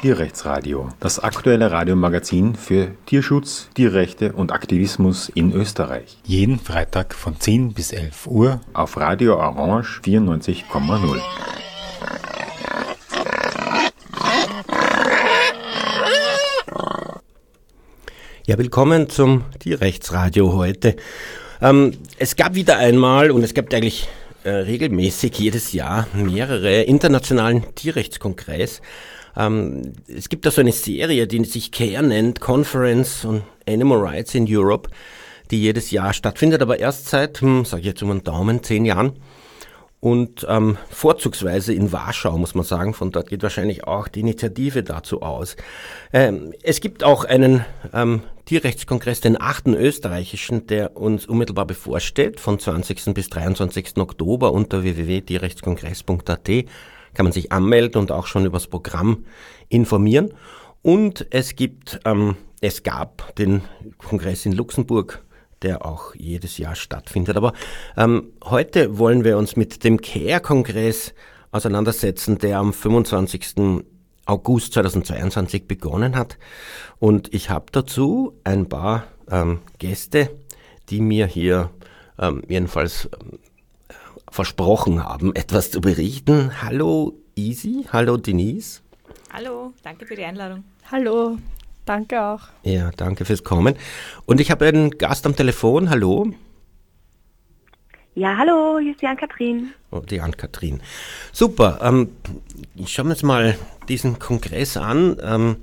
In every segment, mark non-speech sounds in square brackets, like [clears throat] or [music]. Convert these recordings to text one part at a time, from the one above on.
Tierrechtsradio, das aktuelle Radiomagazin für Tierschutz, Tierrechte und Aktivismus in Österreich. Jeden Freitag von 10 bis 11 Uhr auf Radio Orange 94,0. Ja, willkommen zum Tierrechtsradio heute. Ähm, es gab wieder einmal und es gab eigentlich äh, regelmäßig jedes Jahr mehrere internationalen Tierrechtskongress ähm, es gibt da so eine Serie, die sich CARE nennt, Conference on Animal Rights in Europe, die jedes Jahr stattfindet, aber erst seit, hm, sage ich jetzt um einen Daumen, zehn Jahren. Und ähm, vorzugsweise in Warschau, muss man sagen. Von dort geht wahrscheinlich auch die Initiative dazu aus. Ähm, es gibt auch einen ähm, Tierrechtskongress, den achten österreichischen, der uns unmittelbar bevorsteht, von 20. bis 23. Oktober unter www.tierrechtskongress.at kann man sich anmelden und auch schon über das Programm informieren. Und es gibt, ähm, es gab den Kongress in Luxemburg, der auch jedes Jahr stattfindet. Aber ähm, heute wollen wir uns mit dem CARE-Kongress auseinandersetzen, der am 25. August 2022 begonnen hat. Und ich habe dazu ein paar ähm, Gäste, die mir hier ähm, jedenfalls ähm, versprochen haben, etwas zu berichten. Hallo Easy, hallo Denise. Hallo, danke für die Einladung. Hallo, danke auch. Ja, danke fürs Kommen. Und ich habe einen Gast am Telefon. Hallo. Ja, hallo, hier ist die Ann-Kathrin. Oh, die Ann-Kathrin. Super. Ähm, schauen wir uns mal diesen Kongress an. Ähm,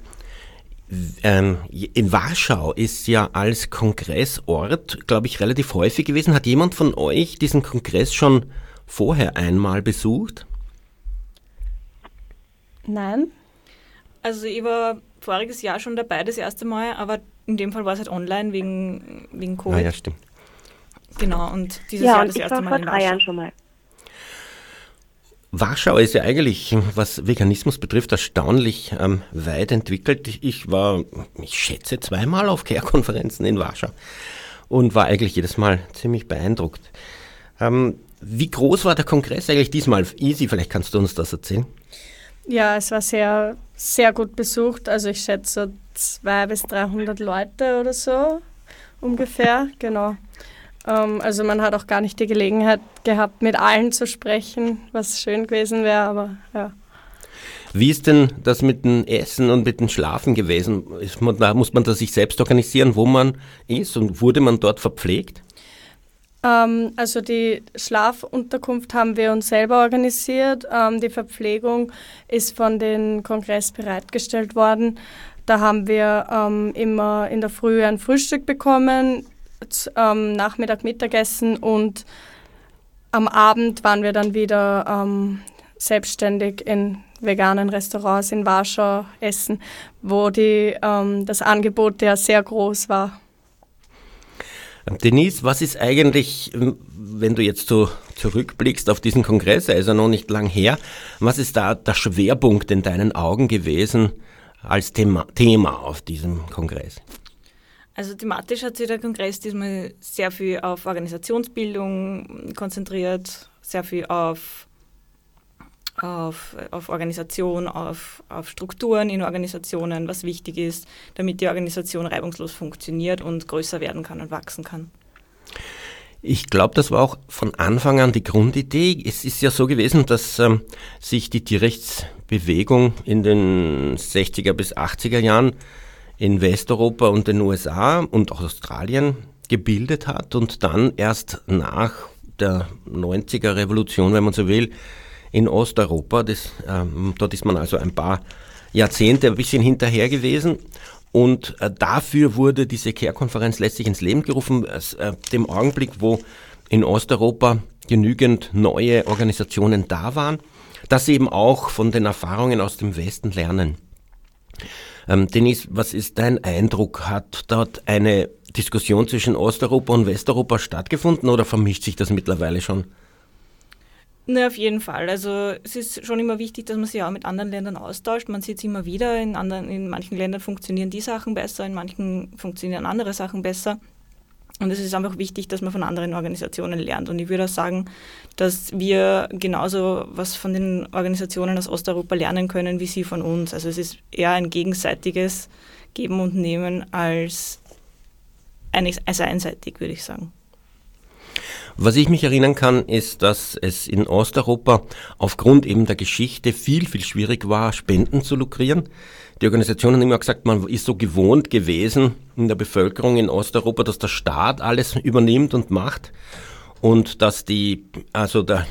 ähm, in Warschau ist ja als Kongressort, glaube ich, relativ häufig gewesen. Hat jemand von euch diesen Kongress schon vorher einmal besucht? Nein. Also ich war voriges Jahr schon dabei, das erste Mal, aber in dem Fall war es halt online wegen, wegen Covid. Ah ja, stimmt. Genau, und dieses ja, Jahr und das ich erste war Mal vor in drei Warschau. Jahren schon mal. Warschau ist ja eigentlich, was Veganismus betrifft, erstaunlich ähm, weit entwickelt. Ich war, ich schätze, zweimal auf Care-Konferenzen in Warschau und war eigentlich jedes Mal ziemlich beeindruckt. Ähm, wie groß war der Kongress eigentlich diesmal? Easy, vielleicht kannst du uns das erzählen. Ja, es war sehr, sehr gut besucht. Also ich schätze so 200 bis 300 Leute oder so ungefähr, genau. Ähm, also man hat auch gar nicht die Gelegenheit gehabt, mit allen zu sprechen, was schön gewesen wäre, aber ja. Wie ist denn das mit dem Essen und mit dem Schlafen gewesen? Man da, muss man da sich selbst organisieren, wo man ist und wurde man dort verpflegt? Ähm, also die Schlafunterkunft haben wir uns selber organisiert. Ähm, die Verpflegung ist von den Kongress bereitgestellt worden. Da haben wir ähm, immer in der Früh ein Frühstück bekommen, ähm, Nachmittag Mittagessen und am Abend waren wir dann wieder ähm, selbstständig in veganen Restaurants in Warschau essen, wo die, ähm, das Angebot ja sehr groß war. Denise, was ist eigentlich, ähm, wenn du jetzt so zurückblickst auf diesen Kongress, er ist ja noch nicht lang her, was ist da der Schwerpunkt in deinen Augen gewesen als Thema, Thema auf diesem Kongress? Also thematisch hat sich der Kongress diesmal sehr viel auf Organisationsbildung konzentriert, sehr viel auf, auf, auf Organisation, auf, auf Strukturen in Organisationen, was wichtig ist, damit die Organisation reibungslos funktioniert und größer werden kann und wachsen kann. Ich glaube, das war auch von Anfang an die Grundidee. Es ist ja so gewesen, dass ähm, sich die Tierrechtsbewegung in den 60er bis 80er Jahren in Westeuropa und den USA und auch Australien gebildet hat und dann erst nach der 90er Revolution, wenn man so will, in Osteuropa. Das, ähm, dort ist man also ein paar Jahrzehnte ein bisschen hinterher gewesen. Und äh, dafür wurde diese Care-Konferenz letztlich ins Leben gerufen, äh, dem Augenblick, wo in Osteuropa genügend neue Organisationen da waren, dass sie eben auch von den Erfahrungen aus dem Westen lernen. Ähm, Denise, was ist dein Eindruck? Hat dort eine Diskussion zwischen Osteuropa und Westeuropa stattgefunden oder vermischt sich das mittlerweile schon? Na, auf jeden Fall. Also es ist schon immer wichtig, dass man sich auch mit anderen Ländern austauscht. Man sieht es immer wieder, in, anderen, in manchen Ländern funktionieren die Sachen besser, in manchen funktionieren andere Sachen besser. Und es ist einfach wichtig, dass man von anderen Organisationen lernt. Und ich würde auch sagen, dass wir genauso was von den Organisationen aus Osteuropa lernen können, wie sie von uns. Also es ist eher ein gegenseitiges Geben und Nehmen als, als einseitig, würde ich sagen. Was ich mich erinnern kann, ist, dass es in Osteuropa aufgrund eben der Geschichte viel, viel schwierig war, Spenden zu lukrieren. Die Organisation hat immer gesagt, man ist so gewohnt gewesen in der Bevölkerung in Osteuropa, dass der Staat alles übernimmt und macht. Und dass die, also der,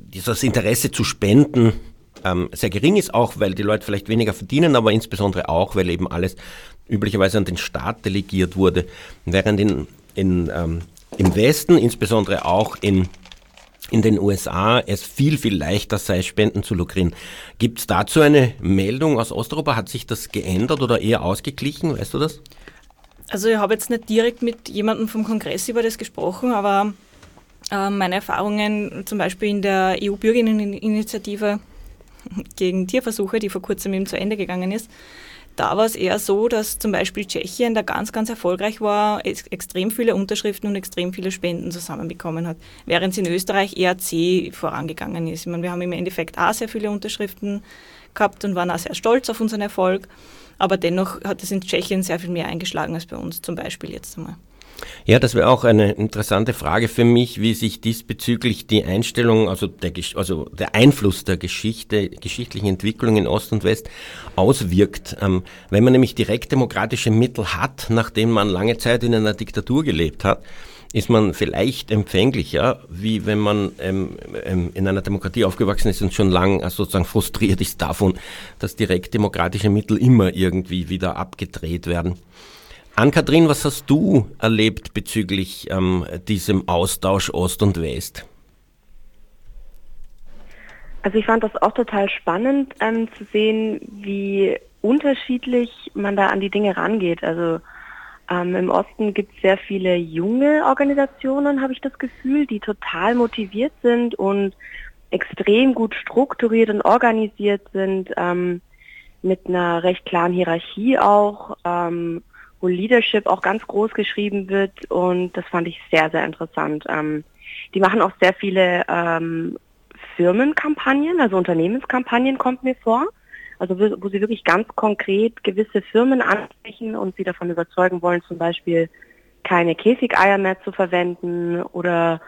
dieses Interesse zu spenden ähm, sehr gering ist, auch weil die Leute vielleicht weniger verdienen, aber insbesondere auch, weil eben alles üblicherweise an den Staat delegiert wurde, während in, in ähm, im Westen, insbesondere auch in in den USA es viel, viel leichter sei, Spenden zu lukrieren. Gibt es dazu eine Meldung aus Osteuropa? Hat sich das geändert oder eher ausgeglichen? Weißt du das? Also ich habe jetzt nicht direkt mit jemandem vom Kongress über das gesprochen, aber äh, meine Erfahrungen zum Beispiel in der EU-Bürgerinneninitiative gegen Tierversuche, die vor kurzem eben zu Ende gegangen ist, da war es eher so, dass zum Beispiel Tschechien da ganz, ganz erfolgreich war, ex extrem viele Unterschriften und extrem viele Spenden zusammenbekommen hat, während es in Österreich eher zäh vorangegangen ist. Ich meine, wir haben im Endeffekt auch sehr viele Unterschriften gehabt und waren auch sehr stolz auf unseren Erfolg, aber dennoch hat es in Tschechien sehr viel mehr eingeschlagen als bei uns zum Beispiel jetzt einmal. Ja, das wäre auch eine interessante Frage für mich, wie sich diesbezüglich die Einstellung, also der, also der Einfluss der Geschichte, geschichtlichen Entwicklung in Ost und West auswirkt. Ähm, wenn man nämlich direkt demokratische Mittel hat, nachdem man lange Zeit in einer Diktatur gelebt hat, ist man vielleicht empfänglicher, wie wenn man ähm, ähm, in einer Demokratie aufgewachsen ist und schon lang also sozusagen frustriert ist davon, dass direkt demokratische Mittel immer irgendwie wieder abgedreht werden. Ann-Kathrin, was hast du erlebt bezüglich ähm, diesem Austausch Ost und West? Also ich fand das auch total spannend ähm, zu sehen, wie unterschiedlich man da an die Dinge rangeht. Also ähm, im Osten gibt es sehr viele junge Organisationen, habe ich das Gefühl, die total motiviert sind und extrem gut strukturiert und organisiert sind, ähm, mit einer recht klaren Hierarchie auch. Ähm, wo Leadership auch ganz groß geschrieben wird und das fand ich sehr, sehr interessant. Ähm, die machen auch sehr viele ähm, Firmenkampagnen, also Unternehmenskampagnen kommt mir vor, also wo sie wirklich ganz konkret gewisse Firmen ansprechen und sie davon überzeugen wollen, zum Beispiel keine Käfigeier mehr zu verwenden oder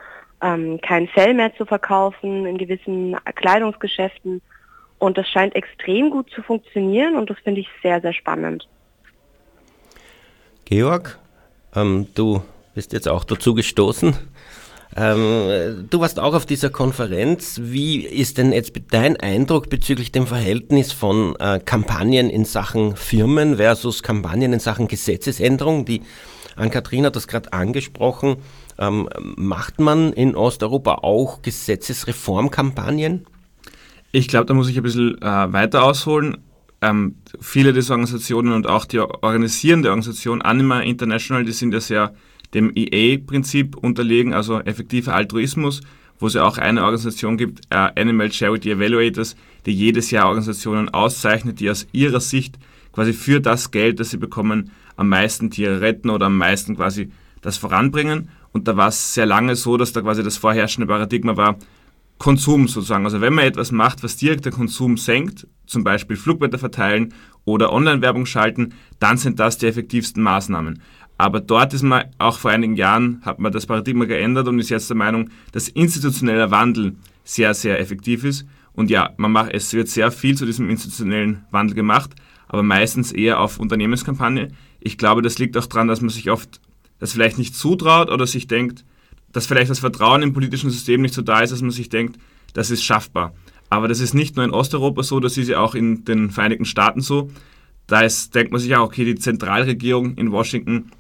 ähm, kein Fell mehr zu verkaufen in gewissen Kleidungsgeschäften. Und das scheint extrem gut zu funktionieren und das finde ich sehr, sehr spannend. Georg, ähm, du bist jetzt auch dazu gestoßen. Ähm, du warst auch auf dieser Konferenz. Wie ist denn jetzt dein Eindruck bezüglich dem Verhältnis von äh, Kampagnen in Sachen Firmen versus Kampagnen in Sachen Gesetzesänderung? Die Ann-Kathrin hat das gerade angesprochen. Ähm, macht man in Osteuropa auch Gesetzesreformkampagnen? Ich glaube, da muss ich ein bisschen äh, weiter ausholen ähm, viele dieser Organisationen und auch die organisierende Organisation Anima International, die sind ja sehr dem EA-Prinzip unterlegen, also effektiver Altruismus, wo es ja auch eine Organisation gibt, äh, Animal Charity Evaluators, die jedes Jahr Organisationen auszeichnet, die aus ihrer Sicht quasi für das Geld, das sie bekommen, am meisten Tiere retten oder am meisten quasi das voranbringen. Und da war es sehr lange so, dass da quasi das vorherrschende Paradigma war, Konsum sozusagen. Also wenn man etwas macht, was direkt den Konsum senkt, zum Beispiel Flugblätter verteilen oder Online-Werbung schalten, dann sind das die effektivsten Maßnahmen. Aber dort ist man, auch vor einigen Jahren, hat man das Paradigma geändert und ist jetzt der Meinung, dass institutioneller Wandel sehr, sehr effektiv ist. Und ja, man macht, es wird sehr viel zu diesem institutionellen Wandel gemacht, aber meistens eher auf Unternehmenskampagne. Ich glaube, das liegt auch daran, dass man sich oft das vielleicht nicht zutraut oder sich denkt, dass vielleicht das Vertrauen im politischen System nicht so da ist, dass man sich denkt, das ist schaffbar. Aber das ist nicht nur in Osteuropa so, das ist ja auch in den Vereinigten Staaten so. Da ist, denkt man sich auch, okay, die Zentralregierung in Washington,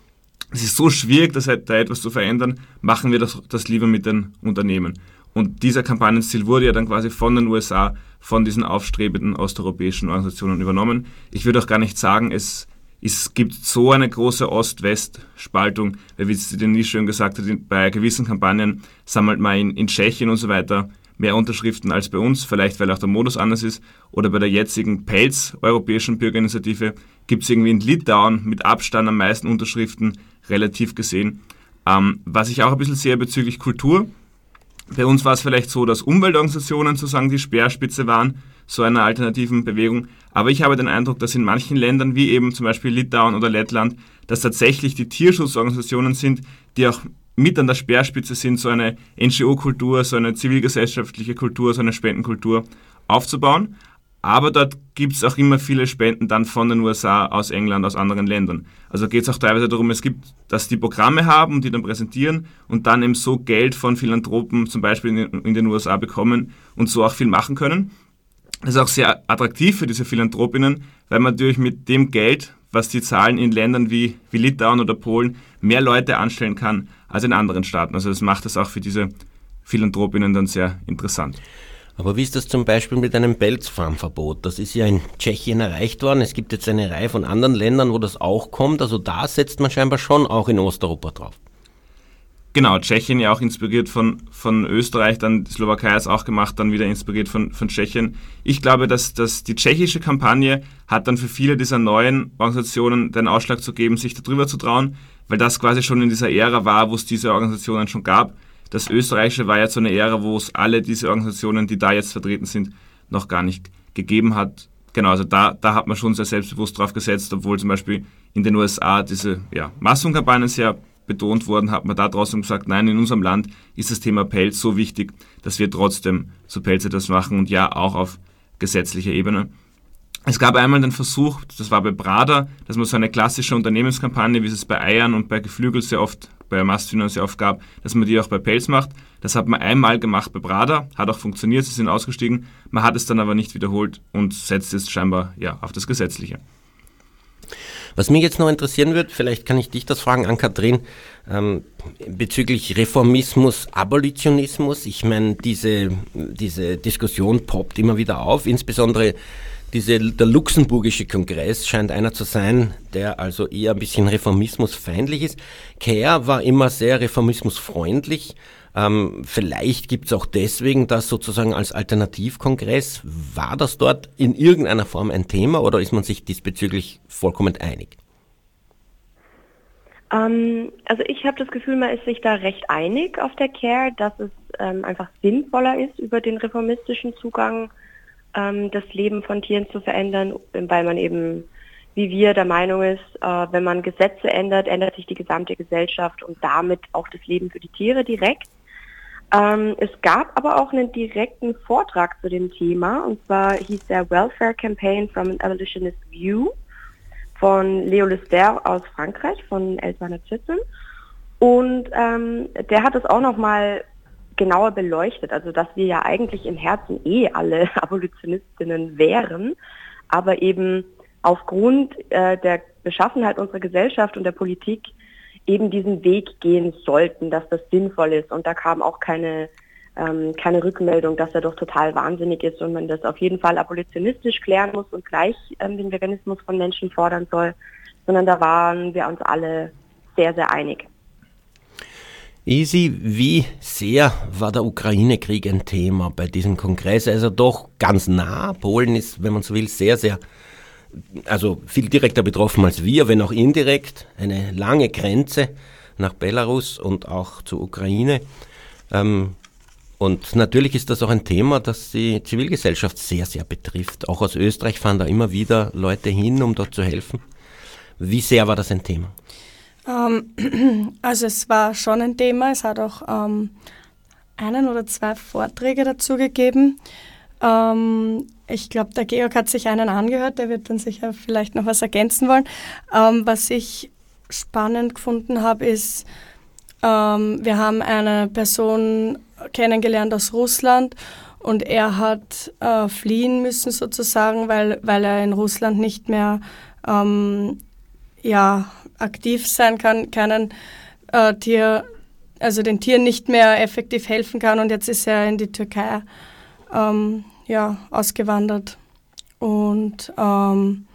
es ist so schwierig, da etwas zu verändern, machen wir das, das lieber mit den Unternehmen. Und dieser Kampagnenziel wurde ja dann quasi von den USA, von diesen aufstrebenden osteuropäischen Organisationen übernommen. Ich würde auch gar nicht sagen, es es gibt so eine große Ost-West-Spaltung, wie es nie schön gesagt hat, bei gewissen Kampagnen sammelt man in, in Tschechien und so weiter mehr Unterschriften als bei uns, vielleicht weil auch der Modus anders ist. Oder bei der jetzigen PELZ, Europäischen Bürgerinitiative, gibt es irgendwie in Litauen mit Abstand am meisten Unterschriften, relativ gesehen. Ähm, was ich auch ein bisschen sehe bezüglich Kultur. Bei uns war es vielleicht so, dass Umweltorganisationen sozusagen die Speerspitze waren, so einer alternativen Bewegung. Aber ich habe den Eindruck, dass in manchen Ländern, wie eben zum Beispiel Litauen oder Lettland, dass tatsächlich die Tierschutzorganisationen sind, die auch mit an der Speerspitze sind, so eine NGO-Kultur, so eine zivilgesellschaftliche Kultur, so eine Spendenkultur aufzubauen. Aber dort gibt es auch immer viele Spenden dann von den USA, aus England, aus anderen Ländern. Also geht es auch teilweise darum, es gibt, dass die Programme haben, die dann präsentieren und dann eben so Geld von Philanthropen zum Beispiel in, in den USA bekommen und so auch viel machen können. Das ist auch sehr attraktiv für diese Philanthropinnen, weil man natürlich mit dem Geld, was die zahlen in Ländern wie, wie Litauen oder Polen, mehr Leute anstellen kann als in anderen Staaten. Also das macht es auch für diese Philanthropinnen dann sehr interessant. Aber wie ist das zum Beispiel mit einem Pelzfarmverbot? Das ist ja in Tschechien erreicht worden. Es gibt jetzt eine Reihe von anderen Ländern, wo das auch kommt. Also da setzt man scheinbar schon auch in Osteuropa drauf. Genau, Tschechien ja auch inspiriert von, von Österreich, dann die Slowakei hat es auch gemacht, dann wieder inspiriert von, von Tschechien. Ich glaube, dass, dass die tschechische Kampagne hat dann für viele dieser neuen Organisationen den Ausschlag zu geben, sich darüber zu trauen, weil das quasi schon in dieser Ära war, wo es diese Organisationen schon gab. Das österreichische war ja so eine Ära, wo es alle diese Organisationen, die da jetzt vertreten sind, noch gar nicht gegeben hat. Genau, also da, da hat man schon sehr selbstbewusst drauf gesetzt, obwohl zum Beispiel in den USA diese ja, Massenkampagnen sehr betont worden, hat man da draußen gesagt, nein, in unserem Land ist das Thema Pelz so wichtig, dass wir trotzdem so Pelze das machen und ja auch auf gesetzlicher Ebene. Es gab einmal den Versuch, das war bei Prada, dass man so eine klassische Unternehmenskampagne, wie es bei Eiern und bei Geflügel sehr oft, bei Masthühnern sehr oft gab, dass man die auch bei Pelz macht. Das hat man einmal gemacht bei Prada, hat auch funktioniert, sie sind ausgestiegen. Man hat es dann aber nicht wiederholt und setzt es scheinbar ja, auf das Gesetzliche. Was mich jetzt noch interessieren wird, vielleicht kann ich dich das fragen, an Kathrin, ähm, bezüglich Reformismus, Abolitionismus. Ich meine, diese, diese Diskussion poppt immer wieder auf, insbesondere diese, der luxemburgische Kongress scheint einer zu sein, der also eher ein bisschen reformismusfeindlich ist. Kerr war immer sehr reformismusfreundlich. Ähm, vielleicht gibt es auch deswegen das sozusagen als Alternativkongress. War das dort in irgendeiner Form ein Thema oder ist man sich diesbezüglich vollkommen einig? Ähm, also ich habe das Gefühl, man ist sich da recht einig auf der CARE, dass es ähm, einfach sinnvoller ist, über den reformistischen Zugang ähm, das Leben von Tieren zu verändern, weil man eben wie wir der Meinung ist, äh, wenn man Gesetze ändert, ändert sich die gesamte Gesellschaft und damit auch das Leben für die Tiere direkt. Ähm, es gab aber auch einen direkten Vortrag zu dem Thema. Und zwar hieß der Welfare Campaign from an Abolitionist View von Leo Lister aus Frankreich von 1114 und ähm, der hat es auch nochmal genauer beleuchtet, also dass wir ja eigentlich im Herzen eh alle [laughs] Abolitionistinnen wären, aber eben aufgrund äh, der Beschaffenheit unserer Gesellschaft und der Politik eben diesen Weg gehen sollten, dass das sinnvoll ist. Und da kam auch keine, ähm, keine Rückmeldung, dass er doch total wahnsinnig ist und man das auf jeden Fall abolitionistisch klären muss und gleich ähm, den Veganismus von Menschen fordern soll, sondern da waren wir uns alle sehr, sehr einig. Easy, wie sehr war der Ukraine-Krieg ein Thema bei diesem Kongress? Also doch ganz nah. Polen ist, wenn man so will, sehr, sehr also viel direkter betroffen als wir, wenn auch indirekt, eine lange Grenze nach Belarus und auch zur Ukraine. Ähm, und natürlich ist das auch ein Thema, das die Zivilgesellschaft sehr, sehr betrifft. Auch aus Österreich fahren da immer wieder Leute hin, um dort zu helfen. Wie sehr war das ein Thema? Ähm, [clears throat] also es war schon ein Thema. Es hat auch ähm, einen oder zwei Vorträge dazu gegeben. Ähm, ich glaube, der Georg hat sich einen angehört, der wird dann sicher vielleicht noch was ergänzen wollen. Ähm, was ich spannend gefunden habe, ist, ähm, wir haben eine Person kennengelernt aus Russland und er hat äh, fliehen müssen sozusagen, weil, weil er in Russland nicht mehr ähm, ja, aktiv sein kann, keinen äh, Tier, also den Tieren nicht mehr effektiv helfen kann und jetzt ist er in die Türkei ähm, ja, ausgewandert. Und ähm,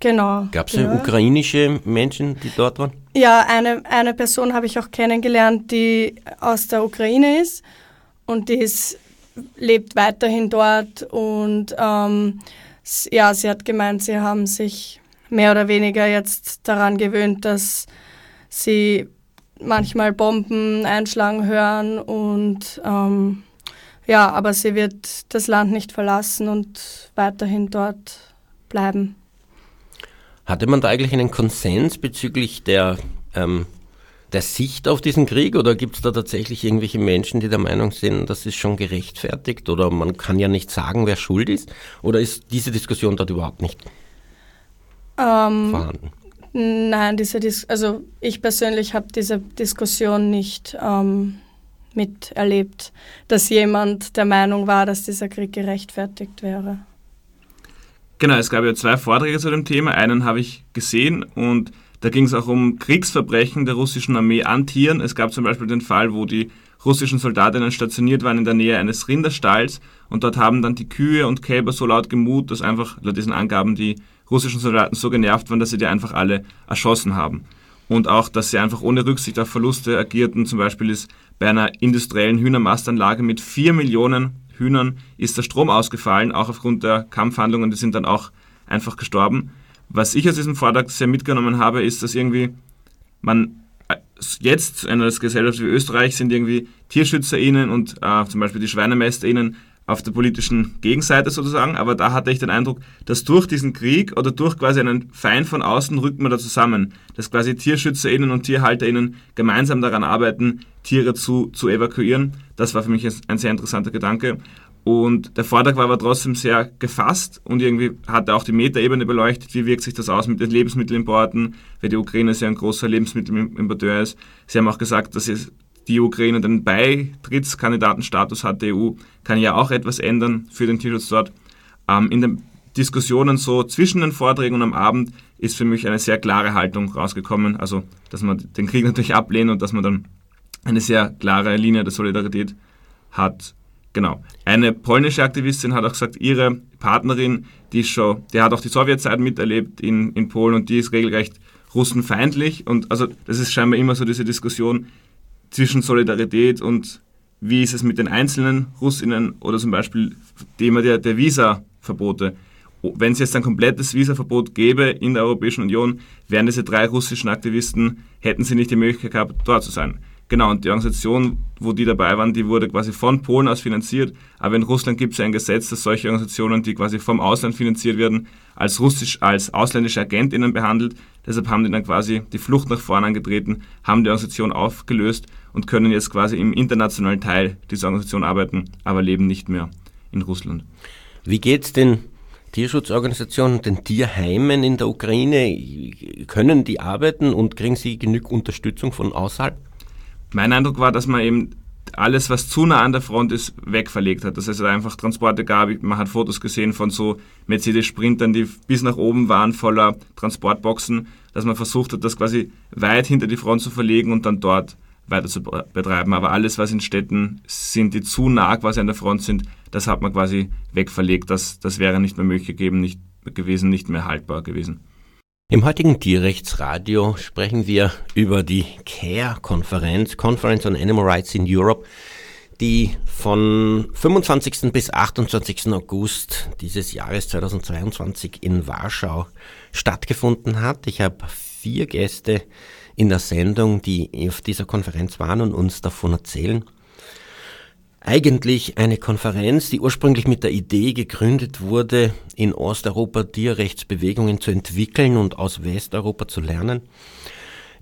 genau. Gab es ja. ukrainische Menschen, die dort waren? Ja, eine, eine Person habe ich auch kennengelernt, die aus der Ukraine ist und die ist, lebt weiterhin dort und ähm, ja, sie hat gemeint, sie haben sich mehr oder weniger jetzt daran gewöhnt, dass sie manchmal Bomben einschlagen hören und ähm, ja, aber sie wird das Land nicht verlassen und weiterhin dort bleiben. Hatte man da eigentlich einen Konsens bezüglich der, ähm, der Sicht auf diesen Krieg oder gibt es da tatsächlich irgendwelche Menschen, die der Meinung sind, das ist schon gerechtfertigt oder man kann ja nicht sagen, wer schuld ist? Oder ist diese Diskussion dort überhaupt nicht ähm, vorhanden? Nein, diese Dis also ich persönlich habe diese Diskussion nicht ähm, miterlebt, dass jemand der Meinung war, dass dieser Krieg gerechtfertigt wäre. Genau, es gab ja zwei Vorträge zu dem Thema. Einen habe ich gesehen und da ging es auch um Kriegsverbrechen der russischen Armee an Tieren. Es gab zum Beispiel den Fall, wo die russischen Soldatinnen stationiert waren in der Nähe eines Rinderstalls und dort haben dann die Kühe und Kälber so laut gemut, dass einfach laut diesen Angaben die russischen Soldaten so genervt waren, dass sie die einfach alle erschossen haben. Und auch, dass sie einfach ohne Rücksicht auf Verluste agierten. Zum Beispiel ist bei einer industriellen Hühnermastanlage mit vier Millionen Hühnern ist der Strom ausgefallen, auch aufgrund der Kampfhandlungen, die sind dann auch einfach gestorben. Was ich aus diesem Vortrag sehr mitgenommen habe, ist, dass irgendwie man äh, jetzt in einer Gesellschaft wie Österreich sind irgendwie TierschützerInnen und äh, zum Beispiel die SchweinemeisterInnen auf der politischen Gegenseite sozusagen, aber da hatte ich den Eindruck, dass durch diesen Krieg oder durch quasi einen Feind von außen rückt man da zusammen, dass quasi TierschützerInnen und TierhalterInnen gemeinsam daran arbeiten, Tiere zu, zu evakuieren. Das war für mich ein sehr interessanter Gedanke. Und der Vortrag war aber trotzdem sehr gefasst und irgendwie hat er auch die Metaebene beleuchtet, wie wirkt sich das aus mit den Lebensmittelimporten, weil die Ukraine sehr ein großer Lebensmittelimporteur ist. Sie haben auch gesagt, dass es die Ukraine den Beitrittskandidatenstatus hat der EU, kann ja auch etwas ändern für den Tierschutz dort. Ähm, in den Diskussionen so zwischen den Vorträgen und am Abend ist für mich eine sehr klare Haltung rausgekommen. Also, dass man den Krieg natürlich ablehnt und dass man dann eine sehr klare Linie der Solidarität hat. Genau. Eine polnische Aktivistin hat auch gesagt, ihre Partnerin, die schon, die hat auch die Sowjetzeit miterlebt in, in Polen und die ist regelrecht russenfeindlich. Und also das ist scheinbar immer so diese Diskussion, zwischen Solidarität und wie ist es mit den einzelnen Russinnen oder zum Beispiel Thema der, der Visa-Verbote. Wenn es jetzt ein komplettes Visa-Verbot gäbe in der Europäischen Union, wären diese drei russischen Aktivisten, hätten sie nicht die Möglichkeit gehabt, dort zu sein. Genau, und die Organisation, wo die dabei waren, die wurde quasi von Polen aus finanziert. Aber in Russland gibt es ein Gesetz, dass solche Organisationen, die quasi vom Ausland finanziert werden, als russisch, als ausländische AgentInnen behandelt. Deshalb haben die dann quasi die Flucht nach vorne angetreten, haben die Organisation aufgelöst und können jetzt quasi im internationalen Teil dieser Organisation arbeiten, aber leben nicht mehr in Russland. Wie geht es den Tierschutzorganisationen, den Tierheimen in der Ukraine? Können die arbeiten und kriegen sie genug Unterstützung von außerhalb? Mein Eindruck war, dass man eben alles, was zu nah an der Front ist, wegverlegt hat. Das heißt, es einfach Transporte gab. Man hat Fotos gesehen von so Mercedes-Sprintern, die bis nach oben waren, voller Transportboxen, dass man versucht hat, das quasi weit hinter die Front zu verlegen und dann dort weiter zu betreiben. Aber alles, was in Städten sind, die zu nah quasi an der Front sind, das hat man quasi wegverlegt. Das, das wäre nicht mehr möglich gegeben, nicht, gewesen, nicht mehr haltbar gewesen. Im heutigen Tierrechtsradio sprechen wir über die CARE-Konferenz, Conference on Animal Rights in Europe, die von 25. bis 28. August dieses Jahres 2022 in Warschau stattgefunden hat. Ich habe vier Gäste in der Sendung, die auf dieser Konferenz waren und uns davon erzählen eigentlich eine Konferenz, die ursprünglich mit der Idee gegründet wurde, in Osteuropa Tierrechtsbewegungen zu entwickeln und aus Westeuropa zu lernen.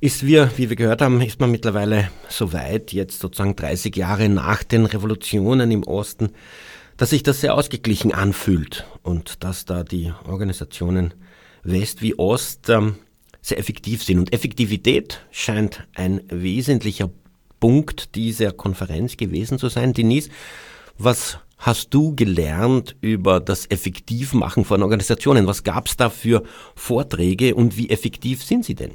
Ist wir, wie wir gehört haben, ist man mittlerweile so weit, jetzt sozusagen 30 Jahre nach den Revolutionen im Osten, dass sich das sehr ausgeglichen anfühlt und dass da die Organisationen West wie Ost ähm, sehr effektiv sind. Und Effektivität scheint ein wesentlicher Punkt dieser Konferenz gewesen zu sein. Denise, was hast du gelernt über das Effektivmachen von Organisationen? Was gab es da für Vorträge und wie effektiv sind sie denn?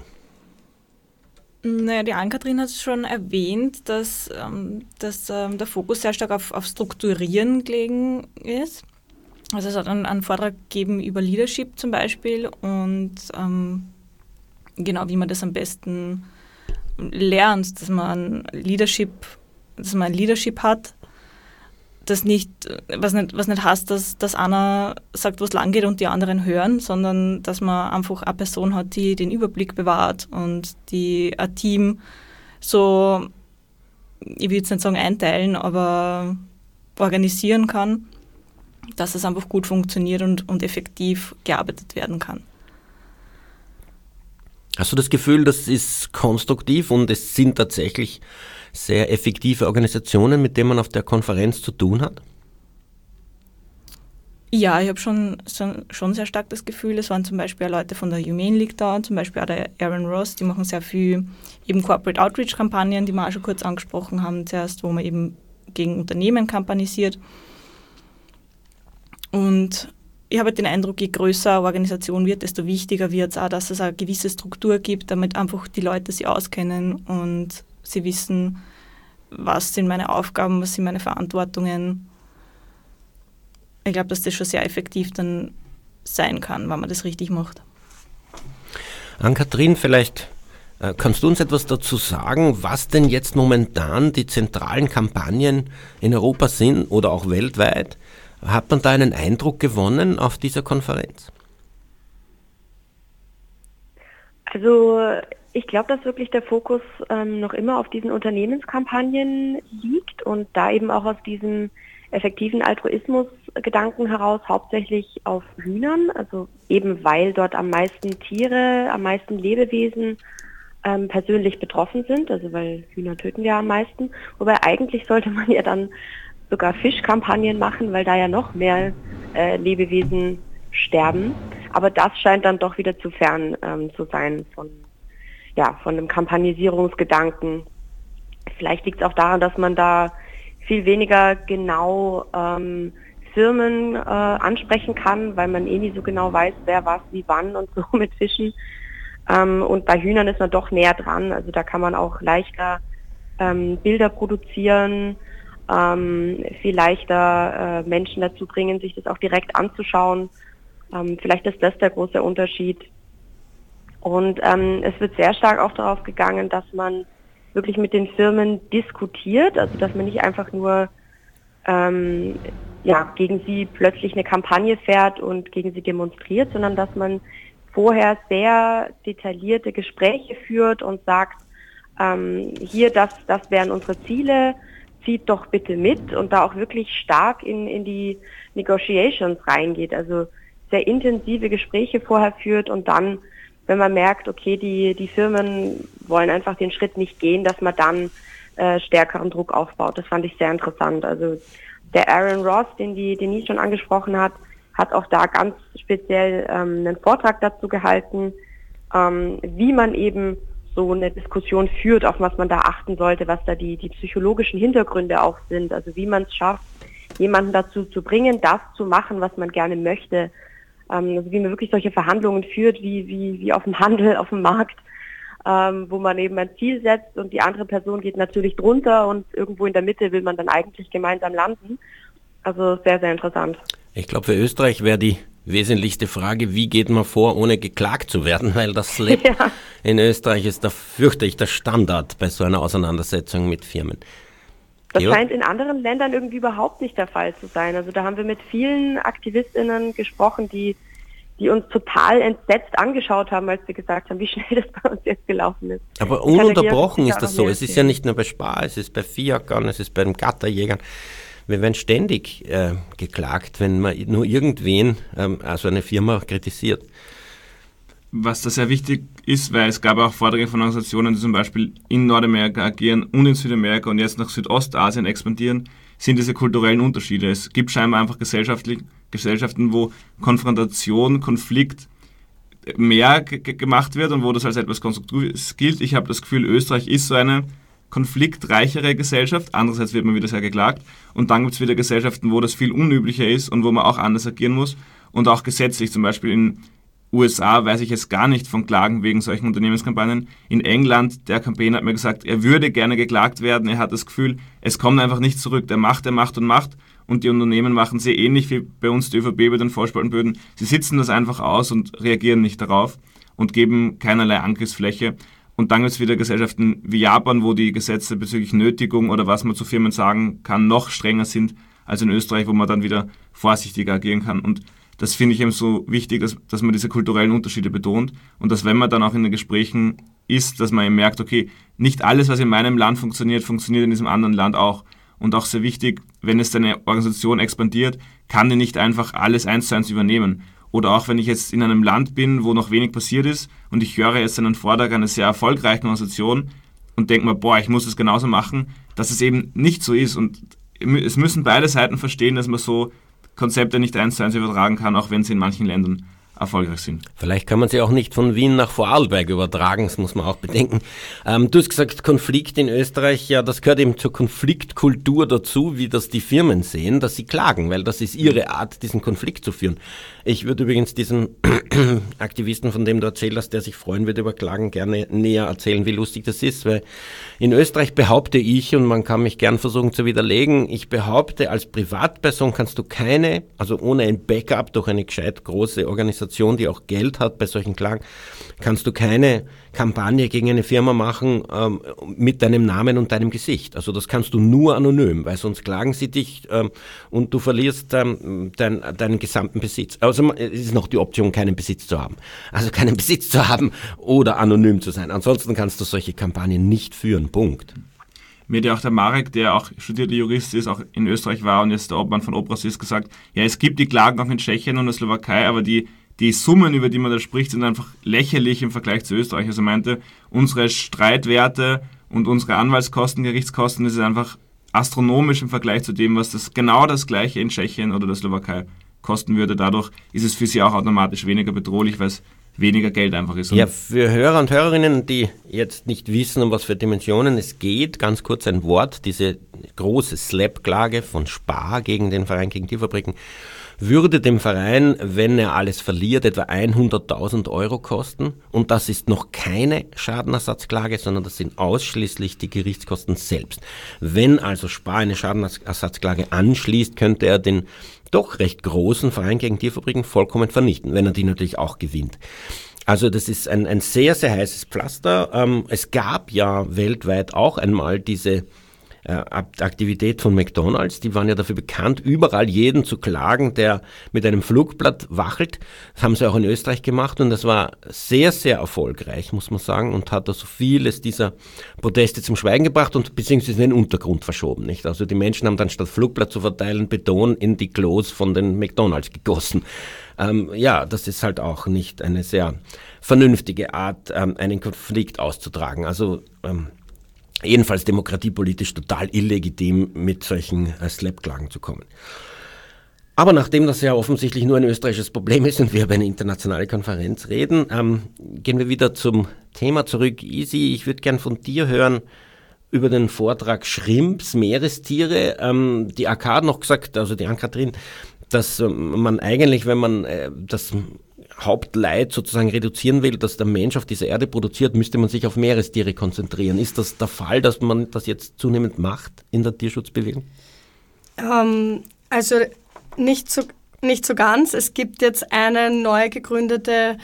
Naja, die Ann-Kathrin hat es schon erwähnt, dass, ähm, dass ähm, der Fokus sehr stark auf, auf Strukturieren gelegen ist. Also es hat einen, einen Vortrag gegeben über Leadership zum Beispiel und ähm, genau, wie man das am besten lernt, dass man Leadership, dass man Leadership hat, das nicht, was nicht, was nicht heißt, dass, dass einer sagt, was lang geht und die anderen hören, sondern dass man einfach eine Person hat, die den Überblick bewahrt und die ein Team so, ich würde jetzt nicht sagen einteilen, aber organisieren kann, dass es einfach gut funktioniert und, und effektiv gearbeitet werden kann. Hast du das Gefühl, das ist konstruktiv und es sind tatsächlich sehr effektive Organisationen, mit denen man auf der Konferenz zu tun hat? Ja, ich habe schon, schon sehr stark das Gefühl, es waren zum Beispiel Leute von der Humane League da, zum Beispiel auch der Aaron Ross, die machen sehr viel eben Corporate Outreach-Kampagnen, die wir auch schon kurz angesprochen haben zuerst, wo man eben gegen Unternehmen kampanisiert. Und ich habe den Eindruck, je größer eine Organisation wird, desto wichtiger wird es auch, dass es eine gewisse Struktur gibt, damit einfach die Leute sie auskennen und sie wissen, was sind meine Aufgaben, was sind meine Verantwortungen. Ich glaube, dass das schon sehr effektiv dann sein kann, wenn man das richtig macht. Ann-Kathrin, vielleicht äh, kannst du uns etwas dazu sagen, was denn jetzt momentan die zentralen Kampagnen in Europa sind oder auch weltweit? Hat man da einen Eindruck gewonnen auf dieser Konferenz? Also ich glaube, dass wirklich der Fokus ähm, noch immer auf diesen Unternehmenskampagnen liegt und da eben auch aus diesem effektiven Altruismus-Gedanken heraus hauptsächlich auf Hühnern, also eben weil dort am meisten Tiere, am meisten Lebewesen ähm, persönlich betroffen sind, also weil Hühner töten wir am meisten. Wobei eigentlich sollte man ja dann sogar Fischkampagnen machen, weil da ja noch mehr äh, Lebewesen sterben. Aber das scheint dann doch wieder zu fern ähm, zu sein von ja, von einem Kampagnisierungsgedanken. Vielleicht liegt es auch daran, dass man da viel weniger genau ähm, Firmen äh, ansprechen kann, weil man eh nie so genau weiß, wer was, wie wann und so [laughs] mit Fischen. Ähm, und bei Hühnern ist man doch näher dran. Also da kann man auch leichter ähm, Bilder produzieren, ähm, viel leichter äh, Menschen dazu bringen, sich das auch direkt anzuschauen. Ähm, vielleicht ist das der große Unterschied. Und ähm, es wird sehr stark auch darauf gegangen, dass man wirklich mit den Firmen diskutiert, also dass man nicht einfach nur ähm, ja, gegen sie plötzlich eine Kampagne fährt und gegen sie demonstriert, sondern dass man vorher sehr detaillierte Gespräche führt und sagt, ähm, hier, das, das wären unsere Ziele, zieht doch bitte mit und da auch wirklich stark in, in die Negotiations reingeht, also sehr intensive Gespräche vorher führt und dann wenn man merkt, okay, die, die Firmen wollen einfach den Schritt nicht gehen, dass man dann äh, stärkeren Druck aufbaut. Das fand ich sehr interessant. Also der Aaron Ross, den die Denise schon angesprochen hat, hat auch da ganz speziell ähm, einen Vortrag dazu gehalten, ähm, wie man eben so eine Diskussion führt, auf was man da achten sollte, was da die, die psychologischen Hintergründe auch sind, also wie man es schafft, jemanden dazu zu bringen, das zu machen, was man gerne möchte, ähm, also wie man wirklich solche Verhandlungen führt, wie, wie, wie auf dem Handel, auf dem Markt, ähm, wo man eben ein Ziel setzt und die andere Person geht natürlich drunter und irgendwo in der Mitte will man dann eigentlich gemeinsam landen. Also sehr, sehr interessant. Ich glaube, für Österreich wäre die wesentlichste Frage, wie geht man vor, ohne geklagt zu werden, [laughs] weil das lebt ja. in Österreich ist da fürchte ich der Standard bei so einer Auseinandersetzung mit Firmen. Das scheint in anderen Ländern irgendwie überhaupt nicht der Fall zu sein. Also da haben wir mit vielen AktivistInnen gesprochen, die, die uns total entsetzt angeschaut haben, als wir gesagt haben, wie [laughs] schnell das bei uns jetzt gelaufen ist. Aber ununterbrochen ist das so. Es ist ja nicht nur bei Spar, es ist bei Fiakern, es ist bei den Gatterjägern. Wir werden ständig äh, geklagt, wenn man nur irgendwen, ähm, also eine Firma kritisiert was da sehr wichtig ist, weil es gab auch Vorträge von Organisationen, die zum Beispiel in Nordamerika agieren und in Südamerika und jetzt nach Südostasien expandieren, sind diese kulturellen Unterschiede. Es gibt scheinbar einfach Gesellschaften, wo Konfrontation, Konflikt mehr gemacht wird und wo das als etwas Konstruktives gilt. Ich habe das Gefühl, Österreich ist so eine konfliktreichere Gesellschaft. Andererseits wird man wieder sehr geklagt. Und dann gibt es wieder Gesellschaften, wo das viel unüblicher ist und wo man auch anders agieren muss. Und auch gesetzlich, zum Beispiel in USA weiß ich jetzt gar nicht von Klagen wegen solchen Unternehmenskampagnen. In England, der Campaign hat mir gesagt, er würde gerne geklagt werden. Er hat das Gefühl, es kommt einfach nicht zurück. Der macht, er macht und macht. Und die Unternehmen machen sie ähnlich wie bei uns die ÖVP bei den Vorspaltenböden. Sie sitzen das einfach aus und reagieren nicht darauf und geben keinerlei Angriffsfläche. Und dann gibt es wieder Gesellschaften wie Japan, wo die Gesetze bezüglich Nötigung oder was man zu Firmen sagen kann, noch strenger sind als in Österreich, wo man dann wieder vorsichtiger agieren kann. Und das finde ich eben so wichtig, dass, dass man diese kulturellen Unterschiede betont und dass wenn man dann auch in den Gesprächen ist, dass man eben merkt, okay, nicht alles, was in meinem Land funktioniert, funktioniert in diesem anderen Land auch. Und auch sehr wichtig, wenn es eine Organisation expandiert, kann die nicht einfach alles eins zu eins übernehmen. Oder auch wenn ich jetzt in einem Land bin, wo noch wenig passiert ist und ich höre jetzt einen Vortrag einer sehr erfolgreichen Organisation und denke mir, boah, ich muss es genauso machen, dass es eben nicht so ist. Und es müssen beide Seiten verstehen, dass man so Konzepte nicht eins zu eins übertragen kann, auch wenn sie in manchen Ländern erfolgreich sind. Vielleicht kann man sie auch nicht von Wien nach Vorarlberg übertragen, das muss man auch bedenken. Ähm, du hast gesagt, Konflikt in Österreich, ja, das gehört eben zur Konfliktkultur dazu, wie das die Firmen sehen, dass sie klagen, weil das ist ihre Art, diesen Konflikt zu führen. Ich würde übrigens diesen [clears throat] Aktivisten, von dem du erzählt hast, der sich freuen würde über Klagen, gerne näher erzählen, wie lustig das ist, weil in Österreich behaupte ich, und man kann mich gern versuchen zu widerlegen, ich behaupte, als Privatperson kannst du keine, also ohne ein Backup durch eine gescheit große Organisation, die auch Geld hat bei solchen Klagen, kannst du keine Kampagne gegen eine Firma machen ähm, mit deinem Namen und deinem Gesicht. Also das kannst du nur anonym, weil sonst klagen sie dich ähm, und du verlierst ähm, dein, deinen gesamten Besitz. Also es ist noch die Option, keinen Besitz zu haben. Also keinen [laughs] Besitz zu haben oder anonym zu sein. Ansonsten kannst du solche Kampagnen nicht führen. Punkt. Mir hat ja auch der Marek, der auch studierter Jurist ist, auch in Österreich war und jetzt der Obmann von Opras ist, gesagt, ja, es gibt die Klagen auch in Tschechien und der Slowakei, aber die die Summen, über die man da spricht, sind einfach lächerlich im Vergleich zu Österreich. Also meinte, unsere Streitwerte und unsere Anwaltskosten, Gerichtskosten, das ist einfach astronomisch im Vergleich zu dem, was das genau das gleiche in Tschechien oder der Slowakei kosten würde. Dadurch ist es für sie auch automatisch weniger bedrohlich, weil es weniger Geld einfach ist. Ja, für Hörer und Hörerinnen, die jetzt nicht wissen, um was für Dimensionen es geht, ganz kurz ein Wort, diese große Slap-Klage von Spar gegen den Verein gegen Tierfabriken würde dem Verein, wenn er alles verliert, etwa 100.000 Euro kosten. Und das ist noch keine Schadenersatzklage, sondern das sind ausschließlich die Gerichtskosten selbst. Wenn also Spar eine Schadenersatzklage anschließt, könnte er den doch recht großen Verein gegen Tierfabriken vollkommen vernichten, wenn er die natürlich auch gewinnt. Also das ist ein, ein sehr, sehr heißes Pflaster. Ähm, es gab ja weltweit auch einmal diese Aktivität von McDonald's. Die waren ja dafür bekannt, überall jeden zu klagen, der mit einem Flugblatt wachelt. Das haben sie auch in Österreich gemacht und das war sehr, sehr erfolgreich, muss man sagen, und hat also vieles dieser Proteste zum Schweigen gebracht und beziehungsweise in den Untergrund verschoben. Nicht? Also die Menschen haben dann statt Flugblatt zu verteilen Beton in die Klos von den McDonald's gegossen. Ähm, ja, das ist halt auch nicht eine sehr vernünftige Art, ähm, einen Konflikt auszutragen. Also ähm, jedenfalls demokratiepolitisch total illegitim, mit solchen äh, Slap-Klagen zu kommen. Aber nachdem das ja offensichtlich nur ein österreichisches Problem ist und wir über eine internationale Konferenz reden, ähm, gehen wir wieder zum Thema zurück. Easy, ich würde gern von dir hören über den Vortrag Schrimps, Meerestiere. Ähm, die AK hat noch gesagt, also die Ann-Kathrin, dass ähm, man eigentlich, wenn man äh, das Hauptleid sozusagen reduzieren will, das der Mensch auf dieser Erde produziert, müsste man sich auf Meerestiere konzentrieren. Ist das der Fall, dass man das jetzt zunehmend macht in der Tierschutzbewegung? Ähm, also nicht so, nicht so ganz. Es gibt jetzt eine neu gegründete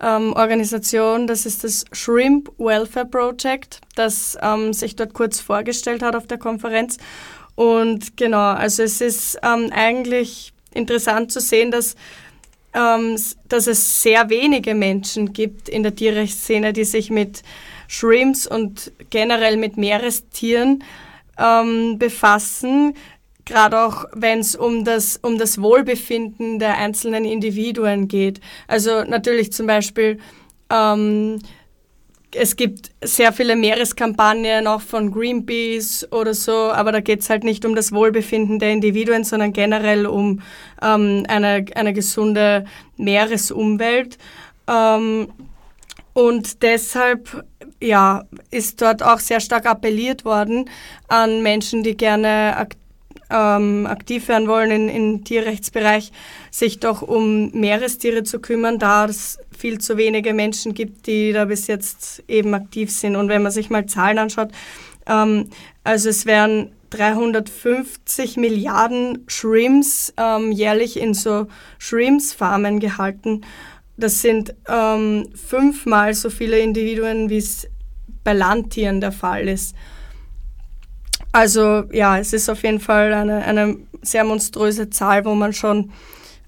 ähm, Organisation, das ist das Shrimp Welfare Project, das ähm, sich dort kurz vorgestellt hat auf der Konferenz. Und genau, also es ist ähm, eigentlich interessant zu sehen, dass dass es sehr wenige Menschen gibt in der Tierrechtsszene, die sich mit Shrimps und generell mit Meerestieren ähm, befassen, gerade auch wenn es um das, um das Wohlbefinden der einzelnen Individuen geht. Also natürlich zum Beispiel ähm, es gibt sehr viele Meereskampagnen auch von Greenpeace oder so, aber da geht es halt nicht um das Wohlbefinden der Individuen, sondern generell um ähm, eine, eine gesunde Meeresumwelt. Ähm, und deshalb ja, ist dort auch sehr stark appelliert worden an Menschen, die gerne ak ähm, aktiv werden wollen im in, in Tierrechtsbereich, sich doch um Meerestiere zu kümmern, da es viel zu wenige Menschen gibt, die da bis jetzt eben aktiv sind. Und wenn man sich mal Zahlen anschaut, ähm, also es werden 350 Milliarden Shrimps ähm, jährlich in so Shrimps-Farmen gehalten. Das sind ähm, fünfmal so viele Individuen, wie es bei Landtieren der Fall ist. Also ja, es ist auf jeden Fall eine, eine sehr monströse Zahl, wo man schon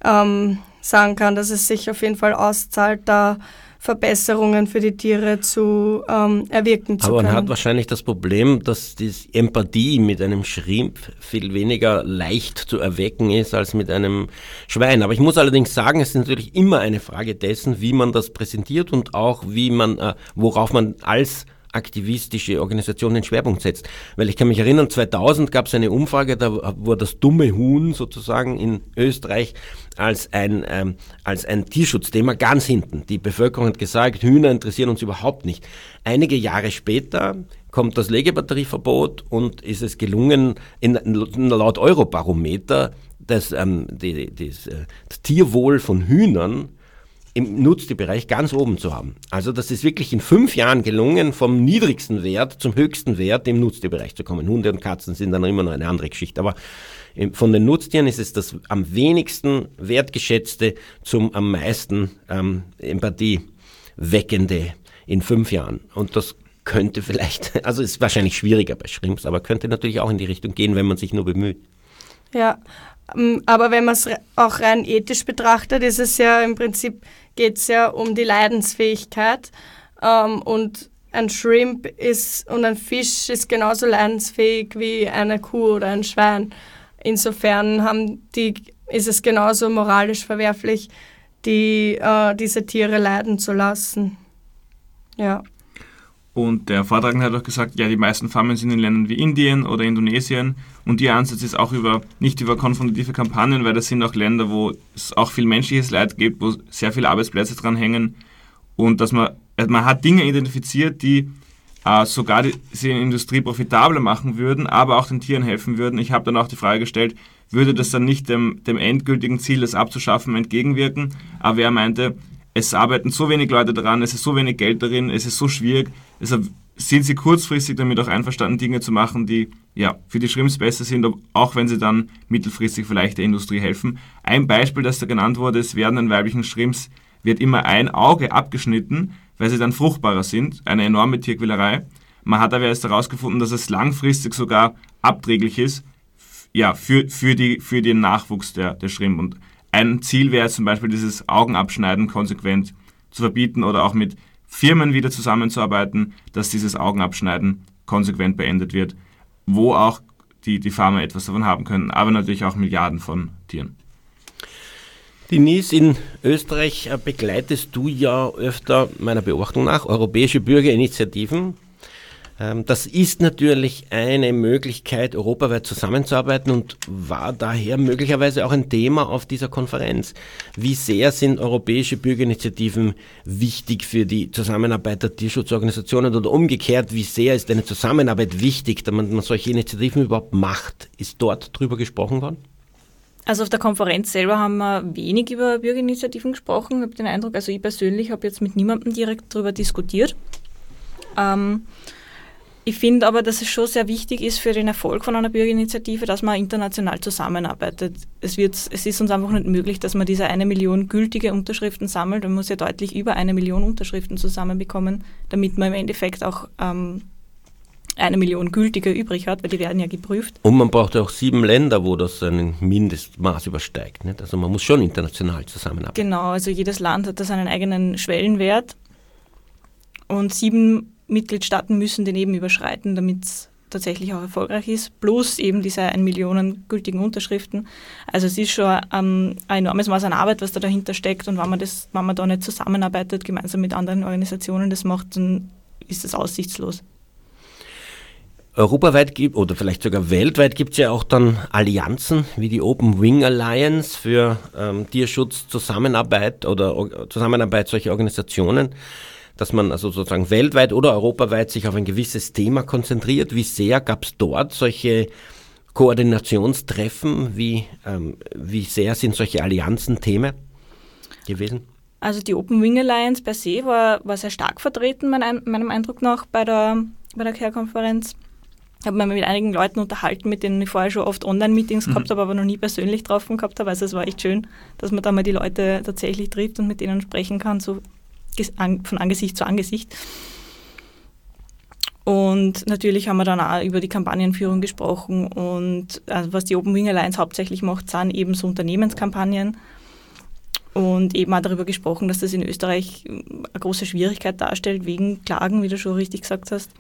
ähm, sagen kann, dass es sich auf jeden Fall auszahlt, da Verbesserungen für die Tiere zu ähm, erwirken zu Aber können. man hat wahrscheinlich das Problem, dass die Empathie mit einem Schrimp viel weniger leicht zu erwecken ist als mit einem Schwein. Aber ich muss allerdings sagen, es ist natürlich immer eine Frage dessen, wie man das präsentiert und auch wie man, äh, worauf man als aktivistische Organisation den Schwerpunkt setzt. Weil ich kann mich erinnern, 2000 gab es eine Umfrage, da war das dumme Huhn sozusagen in Österreich als ein, ähm, als ein Tierschutzthema ganz hinten. Die Bevölkerung hat gesagt, Hühner interessieren uns überhaupt nicht. Einige Jahre später kommt das Legebatterieverbot und ist es gelungen, in, laut Eurobarometer das, ähm, die, das, äh, das Tierwohl von Hühnern im Nutztierbereich ganz oben zu haben. Also das ist wirklich in fünf Jahren gelungen, vom niedrigsten Wert zum höchsten Wert im Nutztierbereich zu kommen. Hunde und Katzen sind dann immer noch eine andere Geschichte. Aber von den Nutztieren ist es das am wenigsten wertgeschätzte zum am meisten ähm, Empathie weckende in fünf Jahren. Und das könnte vielleicht, [laughs] also ist wahrscheinlich schwieriger bei Schrimps, aber könnte natürlich auch in die Richtung gehen, wenn man sich nur bemüht. Ja, ähm, aber wenn man es auch rein ethisch betrachtet, ist es ja im Prinzip, geht es ja um die Leidensfähigkeit. Ähm, und ein Shrimp ist und ein Fisch ist genauso leidensfähig wie eine Kuh oder ein Schwein. Insofern haben die, ist es genauso moralisch verwerflich, die, äh, diese Tiere leiden zu lassen. Ja. Und der Vortragende hat auch gesagt, ja, die meisten Farmen sind in Ländern wie Indien oder Indonesien und ihr Ansatz ist auch über, nicht über konfrontative Kampagnen, weil das sind auch Länder, wo es auch viel menschliches Leid gibt, wo sehr viele Arbeitsplätze dran hängen und dass man, also man hat Dinge identifiziert, die äh, sogar die, die Industrie profitabler machen würden, aber auch den Tieren helfen würden. Ich habe dann auch die Frage gestellt, würde das dann nicht dem, dem endgültigen Ziel, das abzuschaffen, entgegenwirken? Aber er meinte, es arbeiten so wenig Leute daran, es ist so wenig Geld darin, es ist so schwierig. Deshalb sind sie kurzfristig damit auch einverstanden, Dinge zu machen, die ja, für die Schrimps besser sind, auch wenn sie dann mittelfristig vielleicht der Industrie helfen. Ein Beispiel, das da genannt wurde, ist, während den weiblichen Schrimps wird immer ein Auge abgeschnitten, weil sie dann fruchtbarer sind. Eine enorme Tierquälerei. Man hat aber erst herausgefunden, dass es langfristig sogar abträglich ist ja, für, für, die, für den Nachwuchs der, der Schrimp. Und ein Ziel wäre zum Beispiel dieses Augenabschneiden konsequent zu verbieten oder auch mit Firmen wieder zusammenzuarbeiten, dass dieses Augenabschneiden konsequent beendet wird, wo auch die, die Farmer etwas davon haben können, aber natürlich auch Milliarden von Tieren. Denise, in Österreich äh, begleitest du ja öfter meiner Beobachtung nach europäische Bürgerinitiativen das ist natürlich eine Möglichkeit, europaweit zusammenzuarbeiten und war daher möglicherweise auch ein Thema auf dieser Konferenz. Wie sehr sind europäische Bürgerinitiativen wichtig für die Zusammenarbeit der Tierschutzorganisationen oder umgekehrt, wie sehr ist eine Zusammenarbeit wichtig, damit man solche Initiativen überhaupt macht? Ist dort drüber gesprochen worden? Also auf der Konferenz selber haben wir wenig über Bürgerinitiativen gesprochen. Ich habe den Eindruck, also ich persönlich habe jetzt mit niemandem direkt darüber diskutiert. Ähm, ich finde aber, dass es schon sehr wichtig ist für den Erfolg von einer Bürgerinitiative, dass man international zusammenarbeitet. Es, wird, es ist uns einfach nicht möglich, dass man diese eine Million gültige Unterschriften sammelt. Man muss ja deutlich über eine Million Unterschriften zusammenbekommen, damit man im Endeffekt auch ähm, eine Million gültige übrig hat, weil die werden ja geprüft. Und man braucht ja auch sieben Länder, wo das ein Mindestmaß übersteigt. Nicht? Also man muss schon international zusammenarbeiten. Genau, also jedes Land hat da seinen eigenen Schwellenwert. Und sieben Mitgliedstaaten müssen den eben überschreiten, damit es tatsächlich auch erfolgreich ist, plus eben diese 1 Millionen gültigen Unterschriften. Also es ist schon ähm, ein enormes Maß an Arbeit, was da dahinter steckt und wenn man, das, wenn man da nicht zusammenarbeitet, gemeinsam mit anderen Organisationen das macht, dann ist das aussichtslos. Europaweit gibt oder vielleicht sogar weltweit gibt es ja auch dann Allianzen wie die Open Wing Alliance für ähm, Tierschutz, Zusammenarbeit oder Zusammenarbeit solcher Organisationen dass man also sozusagen weltweit oder europaweit sich auf ein gewisses Thema konzentriert. Wie sehr gab es dort solche Koordinationstreffen? Wie, ähm, wie sehr sind solche Allianzen Thema gewesen? Also die Open Wing Alliance per se war, war sehr stark vertreten, mein, meinem Eindruck nach, bei der, bei der CARE-Konferenz. Ich habe mich mit einigen Leuten unterhalten, mit denen ich vorher schon oft Online-Meetings mhm. gehabt habe, aber noch nie persönlich getroffen gehabt habe. Also es war echt schön, dass man da mal die Leute tatsächlich trifft und mit denen sprechen kann, so von Angesicht zu Angesicht. Und natürlich haben wir dann auch über die Kampagnenführung gesprochen und also was die Open Wing Alliance hauptsächlich macht, sind eben so Unternehmenskampagnen. und eben auch darüber gesprochen, dass das in Österreich eine große Schwierigkeit darstellt, wegen Klagen, wie du schon richtig gesagt hast.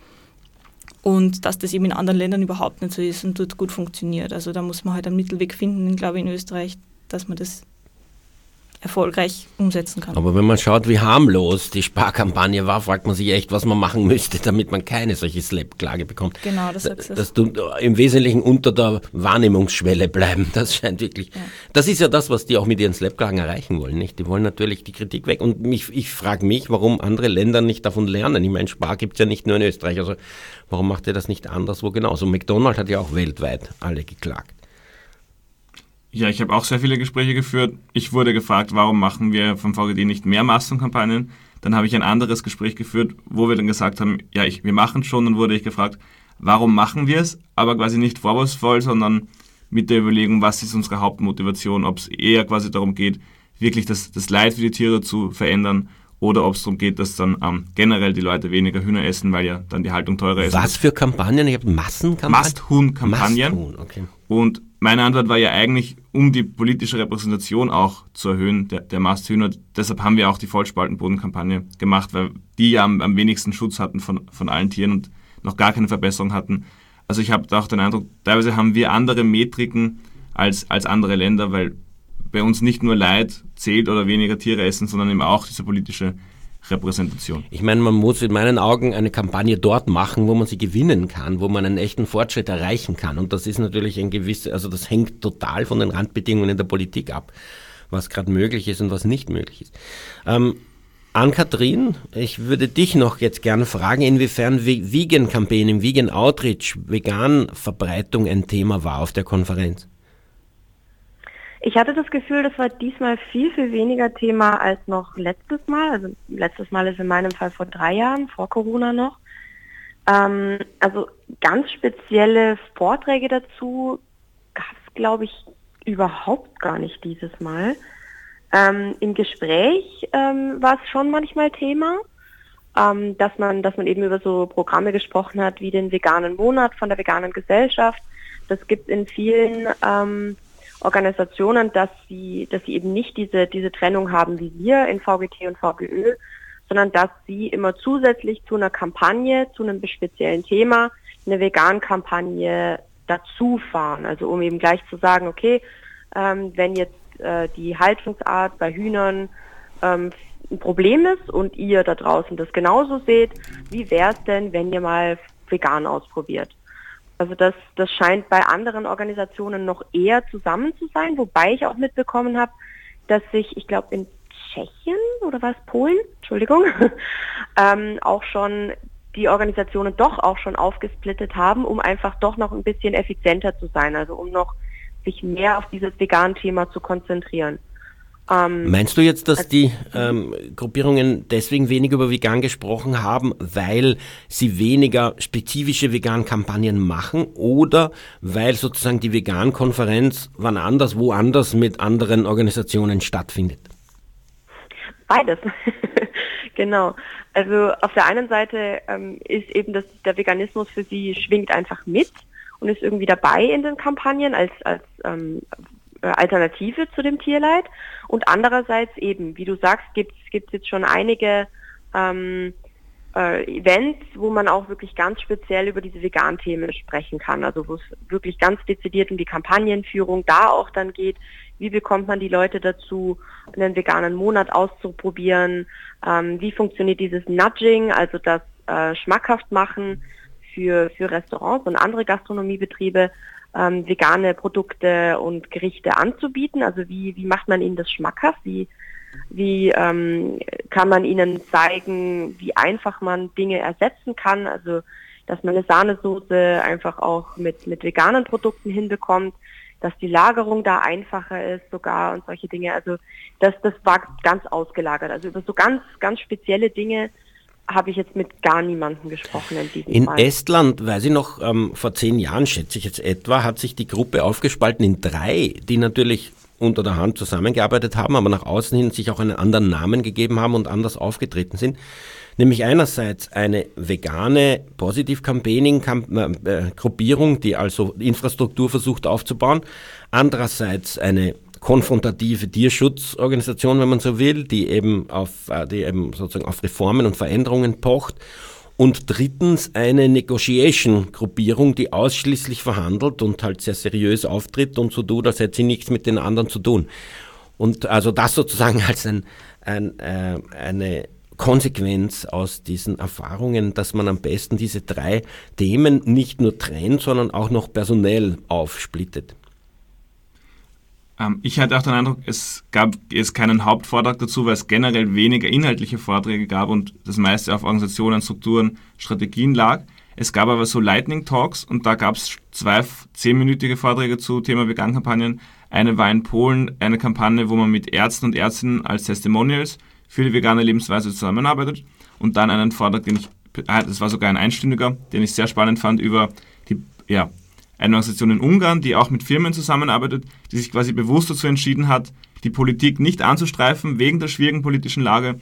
Und dass das eben in anderen Ländern überhaupt nicht so ist und dort gut funktioniert. Also da muss man halt einen Mittelweg finden, glaube ich, in Österreich, dass man das erfolgreich umsetzen kann. Aber wenn man schaut, wie harmlos die Sparkampagne war, fragt man sich echt, was man machen müsste, damit man keine solche Slap-Klage bekommt. Genau, das sagst du. Dass du im Wesentlichen unter der Wahrnehmungsschwelle bleiben, [laughs] das scheint wirklich. Ja. Das ist ja das, was die auch mit ihren Slap-Klagen erreichen wollen, nicht? Die wollen natürlich die Kritik weg. Und mich, ich frage mich, warum andere Länder nicht davon lernen. Ich meine, Spar gibt es ja nicht nur in Österreich. Also warum macht ihr das nicht anderswo genauso? McDonald's hat ja auch weltweit alle geklagt. Ja, ich habe auch sehr viele Gespräche geführt. Ich wurde gefragt, warum machen wir vom VGD nicht mehr Massenkampagnen? Dann habe ich ein anderes Gespräch geführt, wo wir dann gesagt haben, ja, ich, wir machen schon. Dann wurde ich gefragt, warum machen wir es? Aber quasi nicht vorwurfsvoll, sondern mit der Überlegung, was ist unsere Hauptmotivation, ob es eher quasi darum geht, wirklich das, das Leid für die Tiere zu verändern oder ob es darum geht, dass dann ähm, generell die Leute weniger Hühner essen, weil ja dann die Haltung teurer ist. Was für Kampagnen? Ich habe Massenkampagnen? Masthuhn-Kampagnen. Masthuhn, okay. Und meine Antwort war ja eigentlich, um die politische Repräsentation auch zu erhöhen, der, der Masthühner. Deshalb haben wir auch die Vollspaltenbodenkampagne gemacht, weil die ja am, am wenigsten Schutz hatten von, von allen Tieren und noch gar keine Verbesserung hatten. Also ich habe auch den Eindruck, teilweise haben wir andere Metriken als, als andere Länder, weil bei uns nicht nur Leid zählt oder weniger Tiere essen, sondern eben auch diese politische Repräsentation. Ich meine, man muss in meinen Augen eine Kampagne dort machen, wo man sie gewinnen kann, wo man einen echten Fortschritt erreichen kann. Und das ist natürlich ein gewisses, also das hängt total von den Randbedingungen in der Politik ab, was gerade möglich ist und was nicht möglich ist. Ähm, Ann-Kathrin, ich würde dich noch jetzt gerne fragen, inwiefern Vegan Campaign, Vegan Outreach, Vegan-Verbreitung ein Thema war auf der Konferenz. Ich hatte das Gefühl, das war diesmal viel, viel weniger Thema als noch letztes Mal. Also letztes Mal ist in meinem Fall vor drei Jahren, vor Corona noch. Ähm, also ganz spezielle Vorträge dazu gab es, glaube ich, überhaupt gar nicht dieses Mal. Ähm, Im Gespräch ähm, war es schon manchmal Thema, ähm, dass man, dass man eben über so Programme gesprochen hat wie den veganen Monat von der veganen Gesellschaft. Das gibt in vielen ähm, Organisationen, dass sie, dass sie eben nicht diese, diese Trennung haben wie wir in VGT und VGÖ, sondern dass sie immer zusätzlich zu einer Kampagne, zu einem speziellen Thema, eine Vegan-Kampagne dazu fahren. Also um eben gleich zu sagen, okay, ähm, wenn jetzt äh, die Haltungsart bei Hühnern ähm, ein Problem ist und ihr da draußen das genauso seht, wie wäre es denn, wenn ihr mal vegan ausprobiert? Also das, das scheint bei anderen Organisationen noch eher zusammen zu sein, wobei ich auch mitbekommen habe, dass sich, ich glaube in Tschechien oder was, Polen, Entschuldigung, [laughs] ähm, auch schon die Organisationen doch auch schon aufgesplittet haben, um einfach doch noch ein bisschen effizienter zu sein, also um noch sich mehr auf dieses Vegan-Thema zu konzentrieren. Ähm, Meinst du jetzt, dass die ähm, Gruppierungen deswegen weniger über Vegan gesprochen haben, weil sie weniger spezifische Vegan-Kampagnen machen oder weil sozusagen die Vegan-Konferenz wann anders, woanders mit anderen Organisationen stattfindet? Beides. [laughs] genau. Also auf der einen Seite ähm, ist eben dass der Veganismus für sie schwingt einfach mit und ist irgendwie dabei in den Kampagnen als, als ähm, äh, Alternative zu dem Tierleid. Und andererseits eben, wie du sagst, gibt es jetzt schon einige ähm, äh, Events, wo man auch wirklich ganz speziell über diese Vegan-Themen sprechen kann. Also wo es wirklich ganz dezidiert um die Kampagnenführung da auch dann geht. Wie bekommt man die Leute dazu, einen veganen Monat auszuprobieren? Ähm, wie funktioniert dieses Nudging, also das äh, schmackhaft machen für, für Restaurants und andere Gastronomiebetriebe? Ähm, vegane Produkte und Gerichte anzubieten? Also wie, wie macht man ihnen das schmackhaft? Wie, wie ähm, kann man ihnen zeigen, wie einfach man Dinge ersetzen kann? Also dass man eine Sahnesoße einfach auch mit, mit veganen Produkten hinbekommt, dass die Lagerung da einfacher ist sogar und solche Dinge. Also das, das war ganz ausgelagert. Also über so ganz, ganz spezielle Dinge habe ich jetzt mit gar niemandem gesprochen in diesem In Fall. Estland, weiß ich noch, ähm, vor zehn Jahren, schätze ich jetzt etwa, hat sich die Gruppe aufgespalten in drei, die natürlich unter der Hand zusammengearbeitet haben, aber nach außen hin sich auch einen anderen Namen gegeben haben und anders aufgetreten sind. Nämlich einerseits eine vegane Positiv-Campaigning-Gruppierung, die also Infrastruktur versucht aufzubauen. Andererseits eine konfrontative Tierschutzorganisation, wenn man so will, die eben auf, äh, die eben sozusagen auf Reformen und Veränderungen pocht. Und drittens eine Negotiation-Gruppierung, die ausschließlich verhandelt und halt sehr seriös auftritt und so tut, als hätte sie nichts mit den anderen zu tun. Und also das sozusagen [laughs] als ein, ein, äh, eine Konsequenz aus diesen Erfahrungen, dass man am besten diese drei Themen nicht nur trennt, sondern auch noch personell aufsplittet. Ähm, ich hatte auch den Eindruck, es gab jetzt keinen Hauptvortrag dazu, weil es generell weniger inhaltliche Vorträge gab und das meiste auf Organisationen, Strukturen, Strategien lag. Es gab aber so Lightning Talks und da gab es zwei zehnminütige Vorträge zu Thema Vegan-Kampagnen. Eine war in Polen eine Kampagne, wo man mit Ärzten und Ärztinnen als Testimonials für die vegane Lebensweise zusammenarbeitet und dann einen Vortrag, den ich, ah, das war sogar ein einstündiger, den ich sehr spannend fand, über die ja, eine Organisation in Ungarn, die auch mit Firmen zusammenarbeitet, die sich quasi bewusst dazu entschieden hat, die Politik nicht anzustreifen wegen der schwierigen politischen Lage.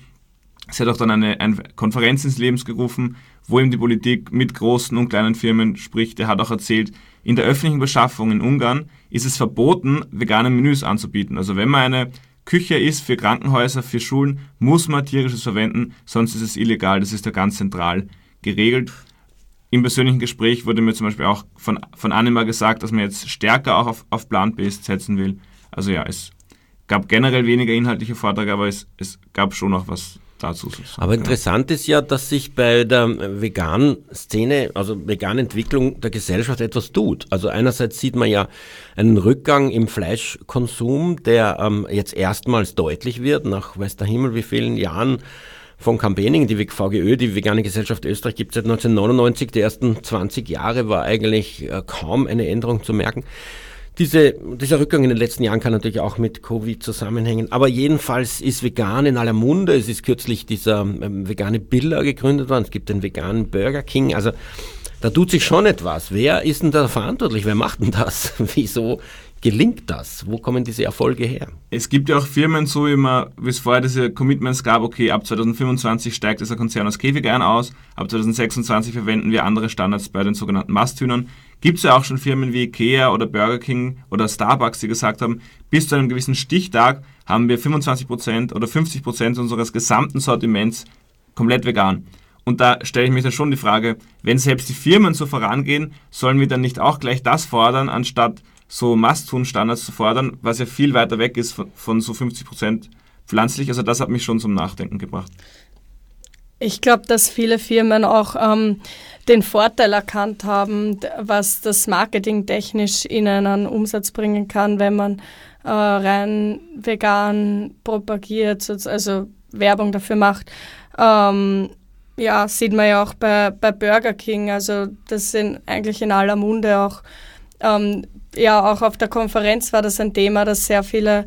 Sie hat auch dann eine, eine Konferenz ins Leben gerufen, wo eben die Politik mit großen und kleinen Firmen spricht. Er hat auch erzählt, in der öffentlichen Beschaffung in Ungarn ist es verboten, vegane Menüs anzubieten. Also wenn man eine Küche ist für Krankenhäuser, für Schulen, muss man tierisches verwenden, sonst ist es illegal. Das ist da ganz zentral geregelt im persönlichen Gespräch wurde mir zum Beispiel auch von, von Anima gesagt, dass man jetzt stärker auch auf, auf Plant-Based setzen will. Also ja, es gab generell weniger inhaltliche Vorträge, aber es, es gab schon noch was dazu. Aber interessant ist ja, dass sich bei der veganen Szene, also veganen Entwicklung der Gesellschaft etwas tut. Also einerseits sieht man ja einen Rückgang im Fleischkonsum, der ähm, jetzt erstmals deutlich wird, nach weiß der Himmel wie vielen Jahren von Campaigning, die VGÖ, die Vegane Gesellschaft Österreich, gibt es seit 1999. Die ersten 20 Jahre war eigentlich äh, kaum eine Änderung zu merken. Diese, dieser Rückgang in den letzten Jahren kann natürlich auch mit Covid zusammenhängen. Aber jedenfalls ist vegan in aller Munde. Es ist kürzlich dieser ähm, vegane Biller gegründet worden. Es gibt den veganen Burger King. Also da tut sich schon etwas. Wer ist denn da verantwortlich? Wer macht denn das? [laughs] Wieso gelingt das? Wo kommen diese Erfolge her? Es gibt ja auch Firmen, so immer, wie es vorher diese Commitments gab, okay, ab 2025 steigt dieser Konzern aus Käfigeiern aus, ab 2026 verwenden wir andere Standards bei den sogenannten Masthühnern. Gibt es ja auch schon Firmen wie Ikea oder Burger King oder Starbucks, die gesagt haben, bis zu einem gewissen Stichtag haben wir 25% oder 50% unseres gesamten Sortiments komplett vegan. Und da stelle ich mir dann schon die Frage, wenn selbst die Firmen so vorangehen, sollen wir dann nicht auch gleich das fordern, anstatt so Must-Tun-Standards zu fordern, was ja viel weiter weg ist von, von so 50 Prozent pflanzlich. Also das hat mich schon zum Nachdenken gebracht. Ich glaube, dass viele Firmen auch ähm, den Vorteil erkannt haben, was das Marketing technisch ihnen an Umsatz bringen kann, wenn man äh, rein vegan propagiert, also Werbung dafür macht. Ähm, ja, sieht man ja auch bei, bei Burger King. Also das sind eigentlich in aller Munde auch ähm, ja, auch auf der Konferenz war das ein Thema, dass sehr viele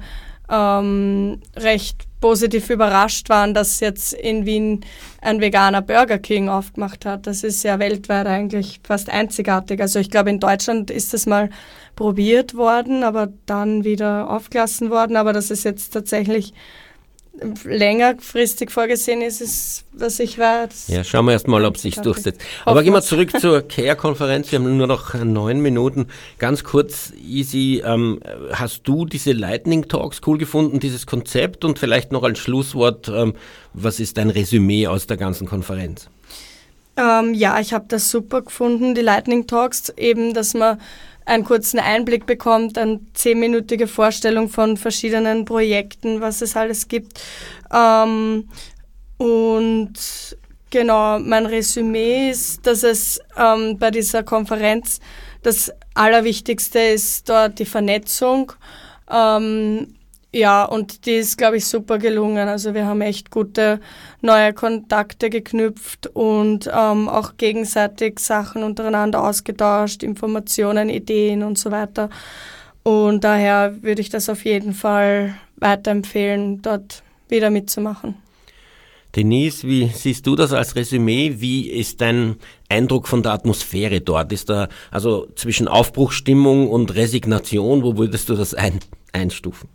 ähm, recht positiv überrascht waren, dass jetzt in Wien ein veganer Burger King aufgemacht hat. Das ist ja weltweit eigentlich fast einzigartig. Also ich glaube, in Deutschland ist das mal probiert worden, aber dann wieder aufgelassen worden. Aber das ist jetzt tatsächlich längerfristig vorgesehen ist, ist, was ich weiß. Ja, schauen wir erst mal, ob sich durchsetzt. Aber gehen wir zurück zur CARE-Konferenz. Wir haben nur noch neun Minuten. Ganz kurz, Easy, ähm, hast du diese Lightning Talks cool gefunden, dieses Konzept? Und vielleicht noch als Schlusswort, ähm, was ist dein Resümee aus der ganzen Konferenz? Ähm, ja, ich habe das super gefunden, die Lightning Talks, eben, dass man einen kurzen Einblick bekommt, eine zehnminütige Vorstellung von verschiedenen Projekten, was es alles gibt. Ähm, und genau, mein Resümee ist, dass es ähm, bei dieser Konferenz das Allerwichtigste ist dort die Vernetzung. Ähm, ja, und die ist, glaube ich, super gelungen. Also wir haben echt gute neue Kontakte geknüpft und ähm, auch gegenseitig Sachen untereinander ausgetauscht, Informationen, Ideen und so weiter. Und daher würde ich das auf jeden Fall weiterempfehlen, dort wieder mitzumachen. Denise, wie siehst du das als Resümee? Wie ist dein Eindruck von der Atmosphäre dort? Ist da also zwischen Aufbruchstimmung und Resignation, wo würdest du das ein, einstufen?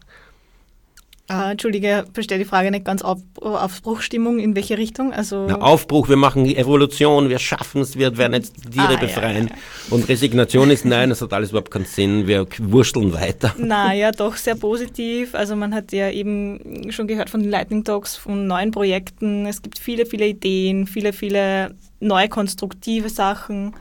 Uh, Entschuldige, verstehe die Frage nicht ganz auf Aufbruchstimmung, in welche Richtung? Also Na, Aufbruch, wir machen Evolution, wir schaffen es, wir werden jetzt Tiere ah, befreien. Ja, ja. Und Resignation ist nein, das hat alles überhaupt keinen Sinn, wir wursteln weiter. Naja, doch sehr positiv. Also man hat ja eben schon gehört von den Lightning Talks, von neuen Projekten. Es gibt viele, viele Ideen, viele, viele neue konstruktive Sachen.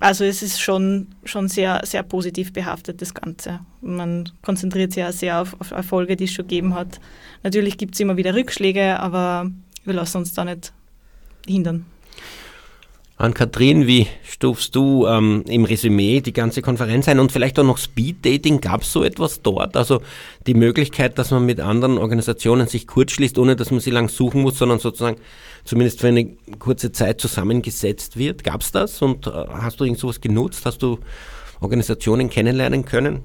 Also es ist schon, schon sehr, sehr positiv behaftet, das Ganze. Man konzentriert sich ja sehr auf, auf Erfolge, die es schon gegeben hat. Natürlich gibt es immer wieder Rückschläge, aber wir lassen uns da nicht hindern. An Kathrin, wie stufst du ähm, im Resümee die ganze Konferenz ein und vielleicht auch noch Speed Dating? Gab es so etwas dort? Also die Möglichkeit, dass man mit anderen Organisationen sich kurzschließt, ohne dass man sie lang suchen muss, sondern sozusagen zumindest für eine kurze Zeit zusammengesetzt wird. Gab es das und äh, hast du irgend sowas genutzt? Hast du Organisationen kennenlernen können?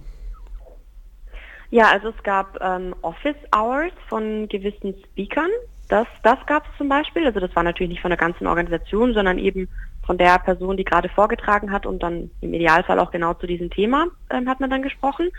Ja, also es gab ähm, Office Hours von gewissen Speakern, das, das gab es zum Beispiel. Also das war natürlich nicht von der ganzen Organisation, sondern eben von der Person, die gerade vorgetragen hat und dann im Idealfall auch genau zu diesem Thema ähm, hat man dann gesprochen.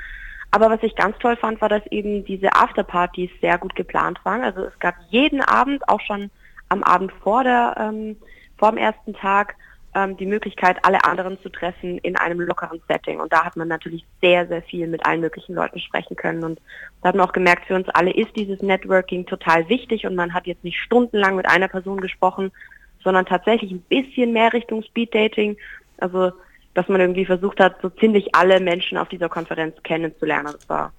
Aber was ich ganz toll fand, war, dass eben diese Afterpartys sehr gut geplant waren. Also es gab jeden Abend, auch schon am Abend vor der ähm, vor dem ersten Tag, ähm, die Möglichkeit, alle anderen zu treffen in einem lockeren Setting. Und da hat man natürlich sehr, sehr viel mit allen möglichen Leuten sprechen können. Und da hat man auch gemerkt, für uns alle ist dieses Networking total wichtig und man hat jetzt nicht stundenlang mit einer Person gesprochen, sondern tatsächlich ein bisschen mehr Richtung Speed Dating. Also, dass man irgendwie versucht hat, so ziemlich alle Menschen auf dieser Konferenz kennenzulernen. Das war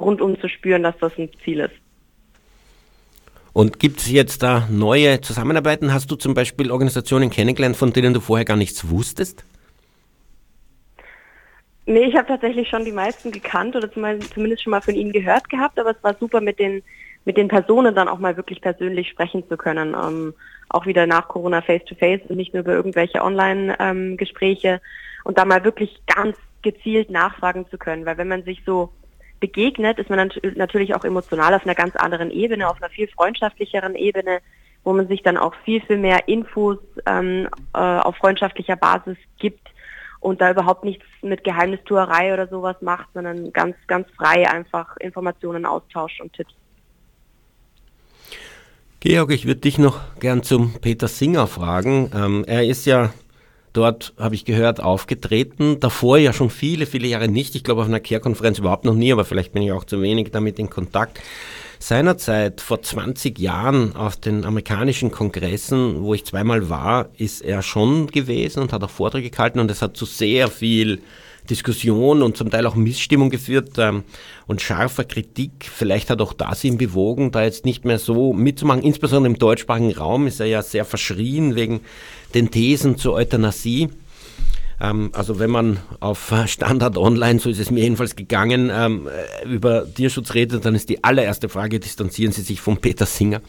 rundum zu spüren, dass das ein Ziel ist. Und gibt es jetzt da neue Zusammenarbeiten? Hast du zum Beispiel Organisationen kennengelernt, von denen du vorher gar nichts wusstest? Nee, ich habe tatsächlich schon die meisten gekannt oder zumindest schon mal von ihnen gehört gehabt, aber es war super mit den mit den Personen dann auch mal wirklich persönlich sprechen zu können. Ähm, auch wieder nach Corona face-to-face -face und nicht nur über irgendwelche Online-Gespräche ähm, und da mal wirklich ganz gezielt nachfragen zu können. Weil wenn man sich so begegnet, ist man natürlich auch emotional auf einer ganz anderen Ebene, auf einer viel freundschaftlicheren Ebene, wo man sich dann auch viel, viel mehr Infos ähm, äh, auf freundschaftlicher Basis gibt und da überhaupt nichts mit Geheimnistuerei oder sowas macht, sondern ganz, ganz frei einfach Informationen austauscht und Tipps. Georg, ich würde dich noch gern zum Peter Singer fragen. Ähm, er ist ja dort, habe ich gehört, aufgetreten. Davor ja schon viele, viele Jahre nicht. Ich glaube auf einer Care-Konferenz überhaupt noch nie, aber vielleicht bin ich auch zu wenig damit in Kontakt. Seinerzeit, vor 20 Jahren, auf den amerikanischen Kongressen, wo ich zweimal war, ist er schon gewesen und hat auch Vorträge gehalten und es hat zu sehr viel Diskussion und zum Teil auch Missstimmung geführt ähm, und scharfer Kritik. Vielleicht hat auch das ihn bewogen, da jetzt nicht mehr so mitzumachen. Insbesondere im deutschsprachigen Raum ist er ja sehr verschrien wegen den Thesen zur Euthanasie. Ähm, also wenn man auf Standard Online, so ist es mir jedenfalls gegangen, ähm, äh, über Tierschutz redet, dann ist die allererste Frage, distanzieren Sie sich von Peter Singer.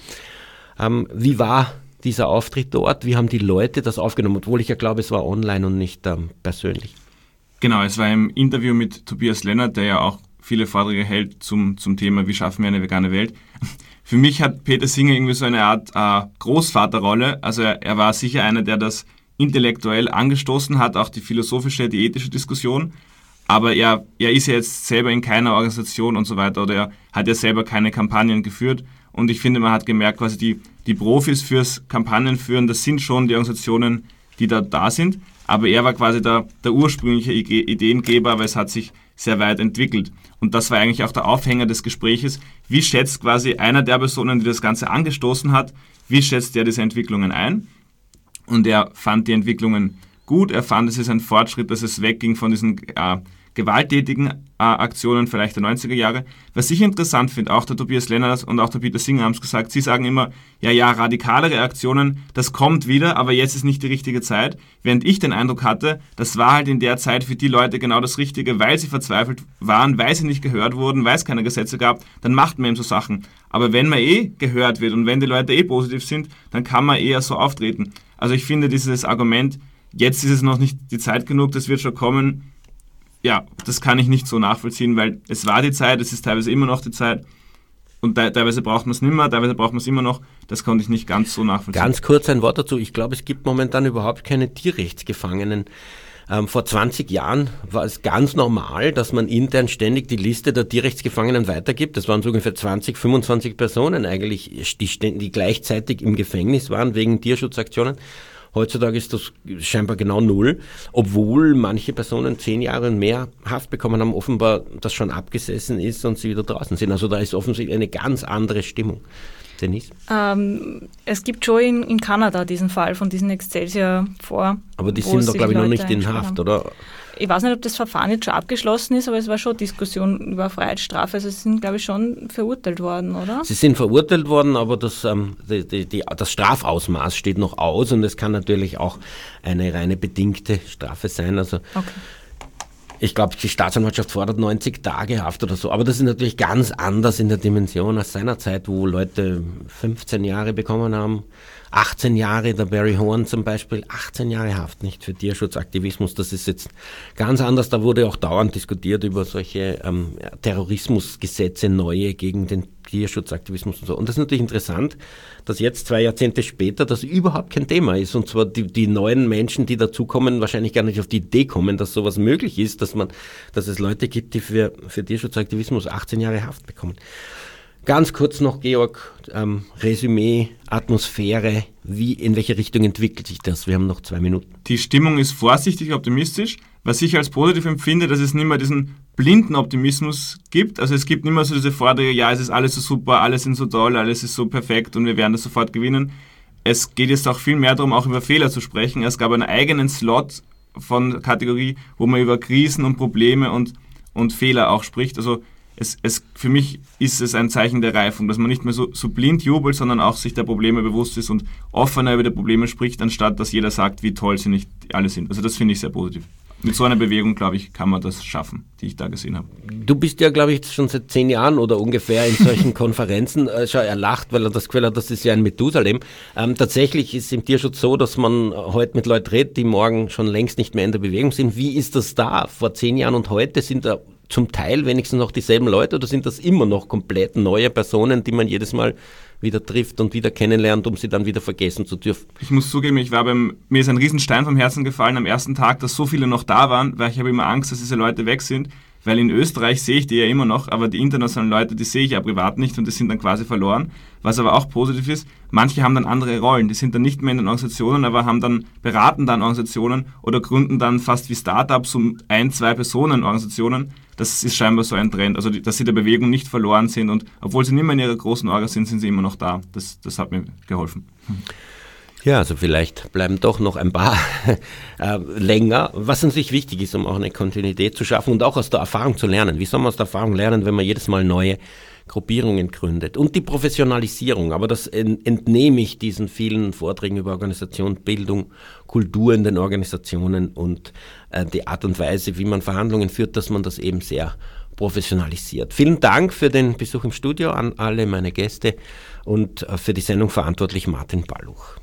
Ähm, wie war dieser Auftritt dort? Wie haben die Leute das aufgenommen? Obwohl ich ja glaube, es war online und nicht persönlich. Genau, es war im Interview mit Tobias Lennart, der ja auch viele Vorträge hält zum, zum Thema, wie schaffen wir eine vegane Welt. Für mich hat Peter Singer irgendwie so eine Art äh, Großvaterrolle. Also er, er, war sicher einer, der das intellektuell angestoßen hat, auch die philosophische, die ethische Diskussion. Aber er, er ist ja jetzt selber in keiner Organisation und so weiter oder er hat ja selber keine Kampagnen geführt. Und ich finde, man hat gemerkt, quasi die, die Profis fürs Kampagnenführen, das sind schon die Organisationen, die da da sind. Aber er war quasi der, der ursprüngliche Ideengeber, aber es hat sich sehr weit entwickelt. Und das war eigentlich auch der Aufhänger des Gespräches. Wie schätzt quasi einer der Personen, die das Ganze angestoßen hat, wie schätzt er diese Entwicklungen ein? Und er fand die Entwicklungen gut. Er fand, es ist ein Fortschritt, dass es wegging von diesen äh, gewalttätigen äh, Aktionen vielleicht der 90er Jahre. Was ich interessant finde, auch der Tobias Lennart und auch der Peter Singer haben es gesagt, sie sagen immer, ja, ja, radikalere Aktionen, das kommt wieder, aber jetzt ist nicht die richtige Zeit. Während ich den Eindruck hatte, das war halt in der Zeit für die Leute genau das Richtige, weil sie verzweifelt waren, weil sie nicht gehört wurden, weil es keine Gesetze gab, dann macht man eben so Sachen. Aber wenn man eh gehört wird und wenn die Leute eh positiv sind, dann kann man eher so auftreten. Also ich finde dieses Argument, jetzt ist es noch nicht die Zeit genug, das wird schon kommen, ja, das kann ich nicht so nachvollziehen, weil es war die Zeit, es ist teilweise immer noch die Zeit. Und teilweise braucht man es nicht mehr, teilweise braucht man es immer noch. Das konnte ich nicht ganz so nachvollziehen. Ganz kurz ein Wort dazu. Ich glaube, es gibt momentan überhaupt keine Tierrechtsgefangenen. Ähm, vor 20 Jahren war es ganz normal, dass man intern ständig die Liste der Tierrechtsgefangenen weitergibt. Das waren so ungefähr 20, 25 Personen eigentlich, die, die gleichzeitig im Gefängnis waren wegen Tierschutzaktionen. Heutzutage ist das scheinbar genau null, obwohl manche Personen zehn Jahre und mehr Haft bekommen haben, offenbar das schon abgesessen ist und sie wieder draußen sind. Also da ist offensichtlich eine ganz andere Stimmung. Denise? Ähm, es gibt schon in, in, Kanada diesen Fall von diesen Excelsior vor. Aber die sind doch, glaube ich, noch nicht in Haft, haben. oder? Ich weiß nicht, ob das Verfahren jetzt schon abgeschlossen ist, aber es war schon Diskussion über Freiheitsstrafe. Also sie sind, glaube ich, schon verurteilt worden, oder? Sie sind verurteilt worden, aber das, ähm, die, die, die, das Strafausmaß steht noch aus und es kann natürlich auch eine reine bedingte Strafe sein. Also okay. Ich glaube, die Staatsanwaltschaft fordert 90 Tage Haft oder so. Aber das ist natürlich ganz anders in der Dimension als seinerzeit, wo Leute 15 Jahre bekommen haben 18 Jahre, der Barry Horn zum Beispiel, 18 Jahre Haft, nicht für Tierschutzaktivismus. Das ist jetzt ganz anders. Da wurde auch dauernd diskutiert über solche ähm, Terrorismusgesetze, neue gegen den Tierschutzaktivismus und so. Und das ist natürlich interessant, dass jetzt zwei Jahrzehnte später das überhaupt kein Thema ist. Und zwar die, die neuen Menschen, die dazukommen, wahrscheinlich gar nicht auf die Idee kommen, dass sowas möglich ist, dass man, dass es Leute gibt, die für, für Tierschutzaktivismus 18 Jahre Haft bekommen. Ganz kurz noch, Georg, ähm, Resümee, Atmosphäre, wie, in welche Richtung entwickelt sich das? Wir haben noch zwei Minuten. Die Stimmung ist vorsichtig optimistisch, was ich als positiv empfinde, dass es nicht mehr diesen blinden Optimismus gibt. Also es gibt nicht mehr so diese Forderung, ja, es ist alles so super, alles sind so toll, alles ist so perfekt und wir werden das sofort gewinnen. Es geht jetzt auch viel mehr darum, auch über Fehler zu sprechen. Es gab einen eigenen Slot von Kategorie, wo man über Krisen und Probleme und, und Fehler auch spricht. Also es, es, für mich ist es ein Zeichen der Reifung, dass man nicht mehr so, so, blind jubelt, sondern auch sich der Probleme bewusst ist und offener über die Probleme spricht, anstatt dass jeder sagt, wie toll sie nicht alle sind. Also das finde ich sehr positiv. Mit so einer Bewegung, glaube ich, kann man das schaffen, die ich da gesehen habe. Du bist ja, glaube ich, schon seit zehn Jahren oder ungefähr in solchen [laughs] Konferenzen. Äh, schon erlacht, weil er das Gefühl hat, das ist ja ein Methusalem. Ähm, tatsächlich ist es im Tierschutz so, dass man heute mit Leuten redet, die morgen schon längst nicht mehr in der Bewegung sind. Wie ist das da? Vor zehn Jahren und heute sind da zum Teil wenigstens noch dieselben Leute oder sind das immer noch komplett neue Personen, die man jedes Mal wieder trifft und wieder kennenlernt, um sie dann wieder vergessen zu dürfen? Ich muss zugeben, ich war beim, mir ist ein Riesenstein vom Herzen gefallen am ersten Tag, dass so viele noch da waren, weil ich habe immer Angst, dass diese Leute weg sind. Weil in Österreich sehe ich die ja immer noch, aber die internationalen Leute, die sehe ich ja privat nicht und die sind dann quasi verloren. Was aber auch positiv ist, manche haben dann andere Rollen. Die sind dann nicht mehr in den Organisationen, aber haben dann, beraten dann Organisationen oder gründen dann fast wie Startups um ein, zwei Personen Organisationen. Das ist scheinbar so ein Trend. Also, dass sie der Bewegung nicht verloren sind und obwohl sie nicht mehr in ihrer großen Orga sind, sind sie immer noch da. Das, das hat mir geholfen. Ja, also vielleicht bleiben doch noch ein paar [laughs] äh, länger, was natürlich wichtig ist, um auch eine Kontinuität zu schaffen und auch aus der Erfahrung zu lernen. Wie soll man aus der Erfahrung lernen, wenn man jedes Mal neue Gruppierungen gründet? Und die Professionalisierung, aber das entnehme ich diesen vielen Vorträgen über Organisation, Bildung, Kultur in den Organisationen und äh, die Art und Weise, wie man Verhandlungen führt, dass man das eben sehr professionalisiert. Vielen Dank für den Besuch im Studio an alle meine Gäste und äh, für die Sendung verantwortlich Martin Balluch.